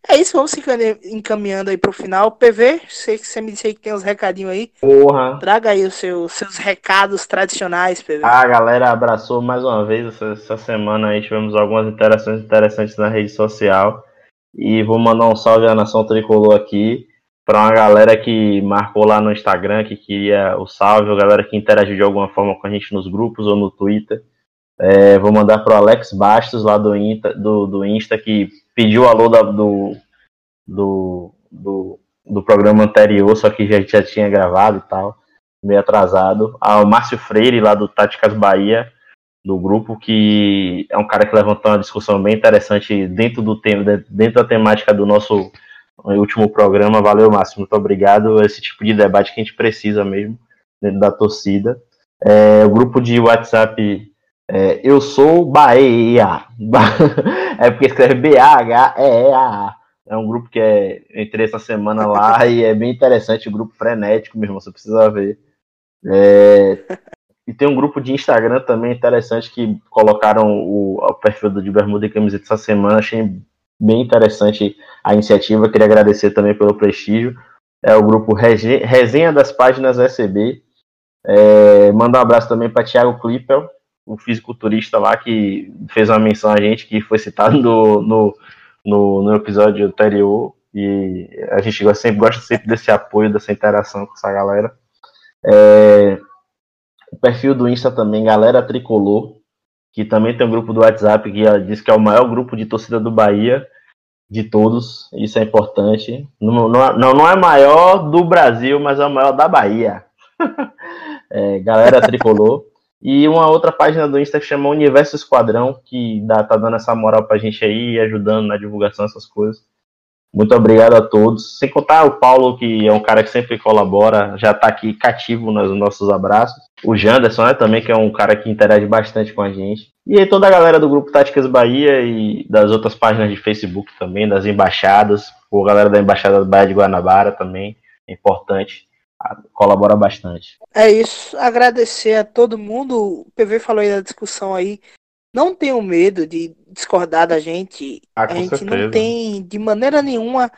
É isso, vamos se encaminhando aí pro final. PV, sei que você me disse que tem uns recadinhos aí. Porra. Traga aí os seus, seus recados tradicionais, PV. A galera abraçou mais uma vez essa, essa semana aí. Tivemos algumas interações interessantes na rede social. E vou mandar um salve à Nação Tricolor aqui. Para uma galera que marcou lá no Instagram, que queria o salve, a galera que interagiu de alguma forma com a gente nos grupos ou no Twitter. É, vou mandar pro Alex Bastos, lá do, Insta, do, do Insta, que pediu o alô da- do, do, do, do programa anterior, só que já, já tinha gravado e tal, meio atrasado. Ao Márcio Freire, lá do Táticas Bahia, do grupo, que é um cara que levantou uma discussão bem interessante dentro do tema, dentro da temática do nosso último programa. Valeu, Márcio, muito obrigado. Esse tipo de debate que a gente precisa mesmo, dentro da torcida. É, o grupo de WhatsApp é, Eu Sou Bahia. É porque escreve B-A-H-E-A. É um grupo que é, entrei essa semana lá e é bem interessante, um grupo frenético, meu irmão, você precisa ver. É, e tem um grupo de Instagram também interessante que colocaram o, o perfil do de Bermuda e Camiseta essa semana. Achei bem interessante a iniciativa. Queria agradecer também pelo prestígio. É o grupo Resenha das Páginas SB. É, manda um abraço também para Thiago Klippel, o fisiculturista lá que fez uma menção a gente, que foi citado no, no, no, no episódio anterior. E a gente gosta sempre, gosta sempre desse apoio, dessa interação com essa galera. É, o perfil do Insta também, Galera Tricolor, que também tem um grupo do WhatsApp que diz que é o maior grupo de torcida do Bahia, de todos, isso é importante. Não, não, não, não é maior do Brasil, mas é o maior da Bahia. É, Galera Tricolor. E uma outra página do Insta que chama Universo Esquadrão, que dá, tá dando essa moral pra gente aí, ajudando na divulgação, essas coisas. Muito obrigado a todos. Sem contar o Paulo, que é um cara que sempre colabora, já tá aqui cativo nos nossos abraços. O Janderson, né, também, que é um cara que interage bastante com a gente. E aí toda a galera do Grupo Táticas Bahia e das outras páginas de Facebook também, das embaixadas, a galera da Embaixada do Bahia de Guanabara também, é importante, colabora bastante. É isso. Agradecer a todo mundo. O PV falou aí da discussão aí. Não tenham medo de discordar da gente. Ah, a gente certeza. não tem de maneira nenhuma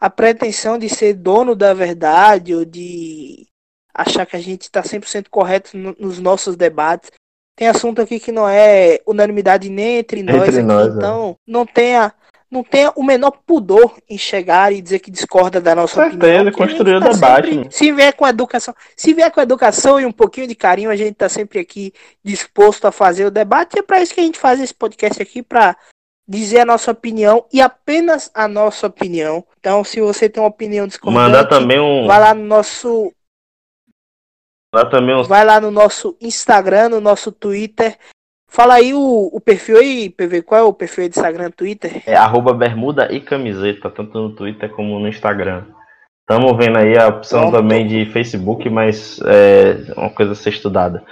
a pretensão de ser dono da verdade ou de achar que a gente está 100% correto no- nos nossos debates. Tem assunto aqui que não é unanimidade nem entre nós Entre aqui, nós, é. então não tenha não tenha o menor pudor em chegar e dizer que discorda da nossa Certeza, opinião. que a gente construir o tá debate, sempre- né? se vier com educação, se vier com educação e um pouquinho de carinho, a gente tá sempre aqui disposto a fazer o debate. E é para isso que a gente faz esse podcast aqui para dizer a nossa opinião e apenas a nossa opinião. Então, se você tem uma opinião discordante, Mandar também um. vai lá no nosso Mandar também um vai lá no nosso Instagram, no nosso Twitter. Fala aí o, o perfil aí, PV, qual é o perfil aí do Instagram, Twitter? É arroba bermuda e camiseta, tanto no Twitter como no Instagram. Estamos vendo aí a opção Pronto. também de Facebook, mas é uma coisa a ser estudada.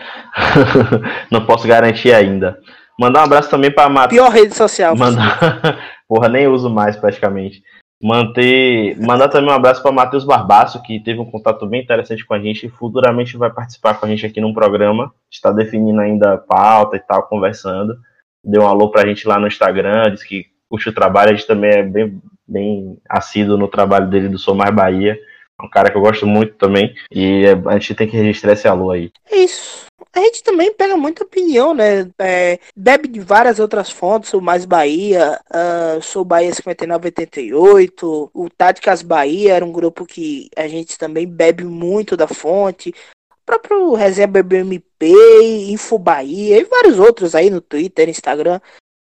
Não posso garantir ainda. Mandar um abraço também para Matheus. Pior rede social. Mandar... Porra, nem uso mais praticamente. Manter. Mandar também um abraço para Matheus Barbaço, que teve um contato bem interessante com a gente e futuramente vai participar com a gente aqui num programa. Está definindo ainda a pauta e tal, conversando. Deu um alô pra gente lá no Instagram, disse que curte o trabalho, a gente também é bem, bem assíduo no trabalho dele do Sou Mais Bahia. É um cara que eu gosto muito também. E é, a gente tem que registrar esse alô aí. É isso. A gente também pega muita opinião, né? É, bebe de várias outras fontes, o Mais Bahia, ah, Sou Bahia 5988, o Táticas Bahia era um grupo que a gente também bebe muito da fonte. O próprio Resenha BBMP, Info Bahia e vários outros aí no Twitter, Instagram,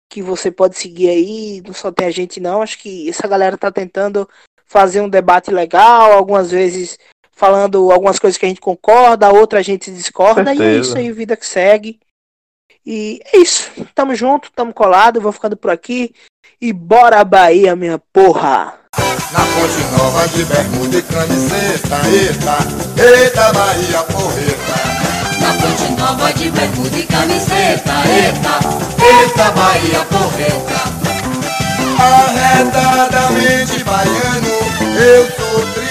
que você pode seguir aí. Não só tem a gente não, acho que essa galera tá tentando fazer um debate legal, algumas vezes falando algumas coisas que a gente concorda, a outra a gente discorda, e é isso aí, vida que segue. E é isso. Tamo junto, tamo colado, vou ficando por aqui. E bora Bahia, minha porra! Na ponte nova de bermuda e camiseta, eita, eita Bahia porreta. Na ponte nova de bermuda e camiseta, eita, eita Bahia porreta. arredadamente baiano, eu sou triste.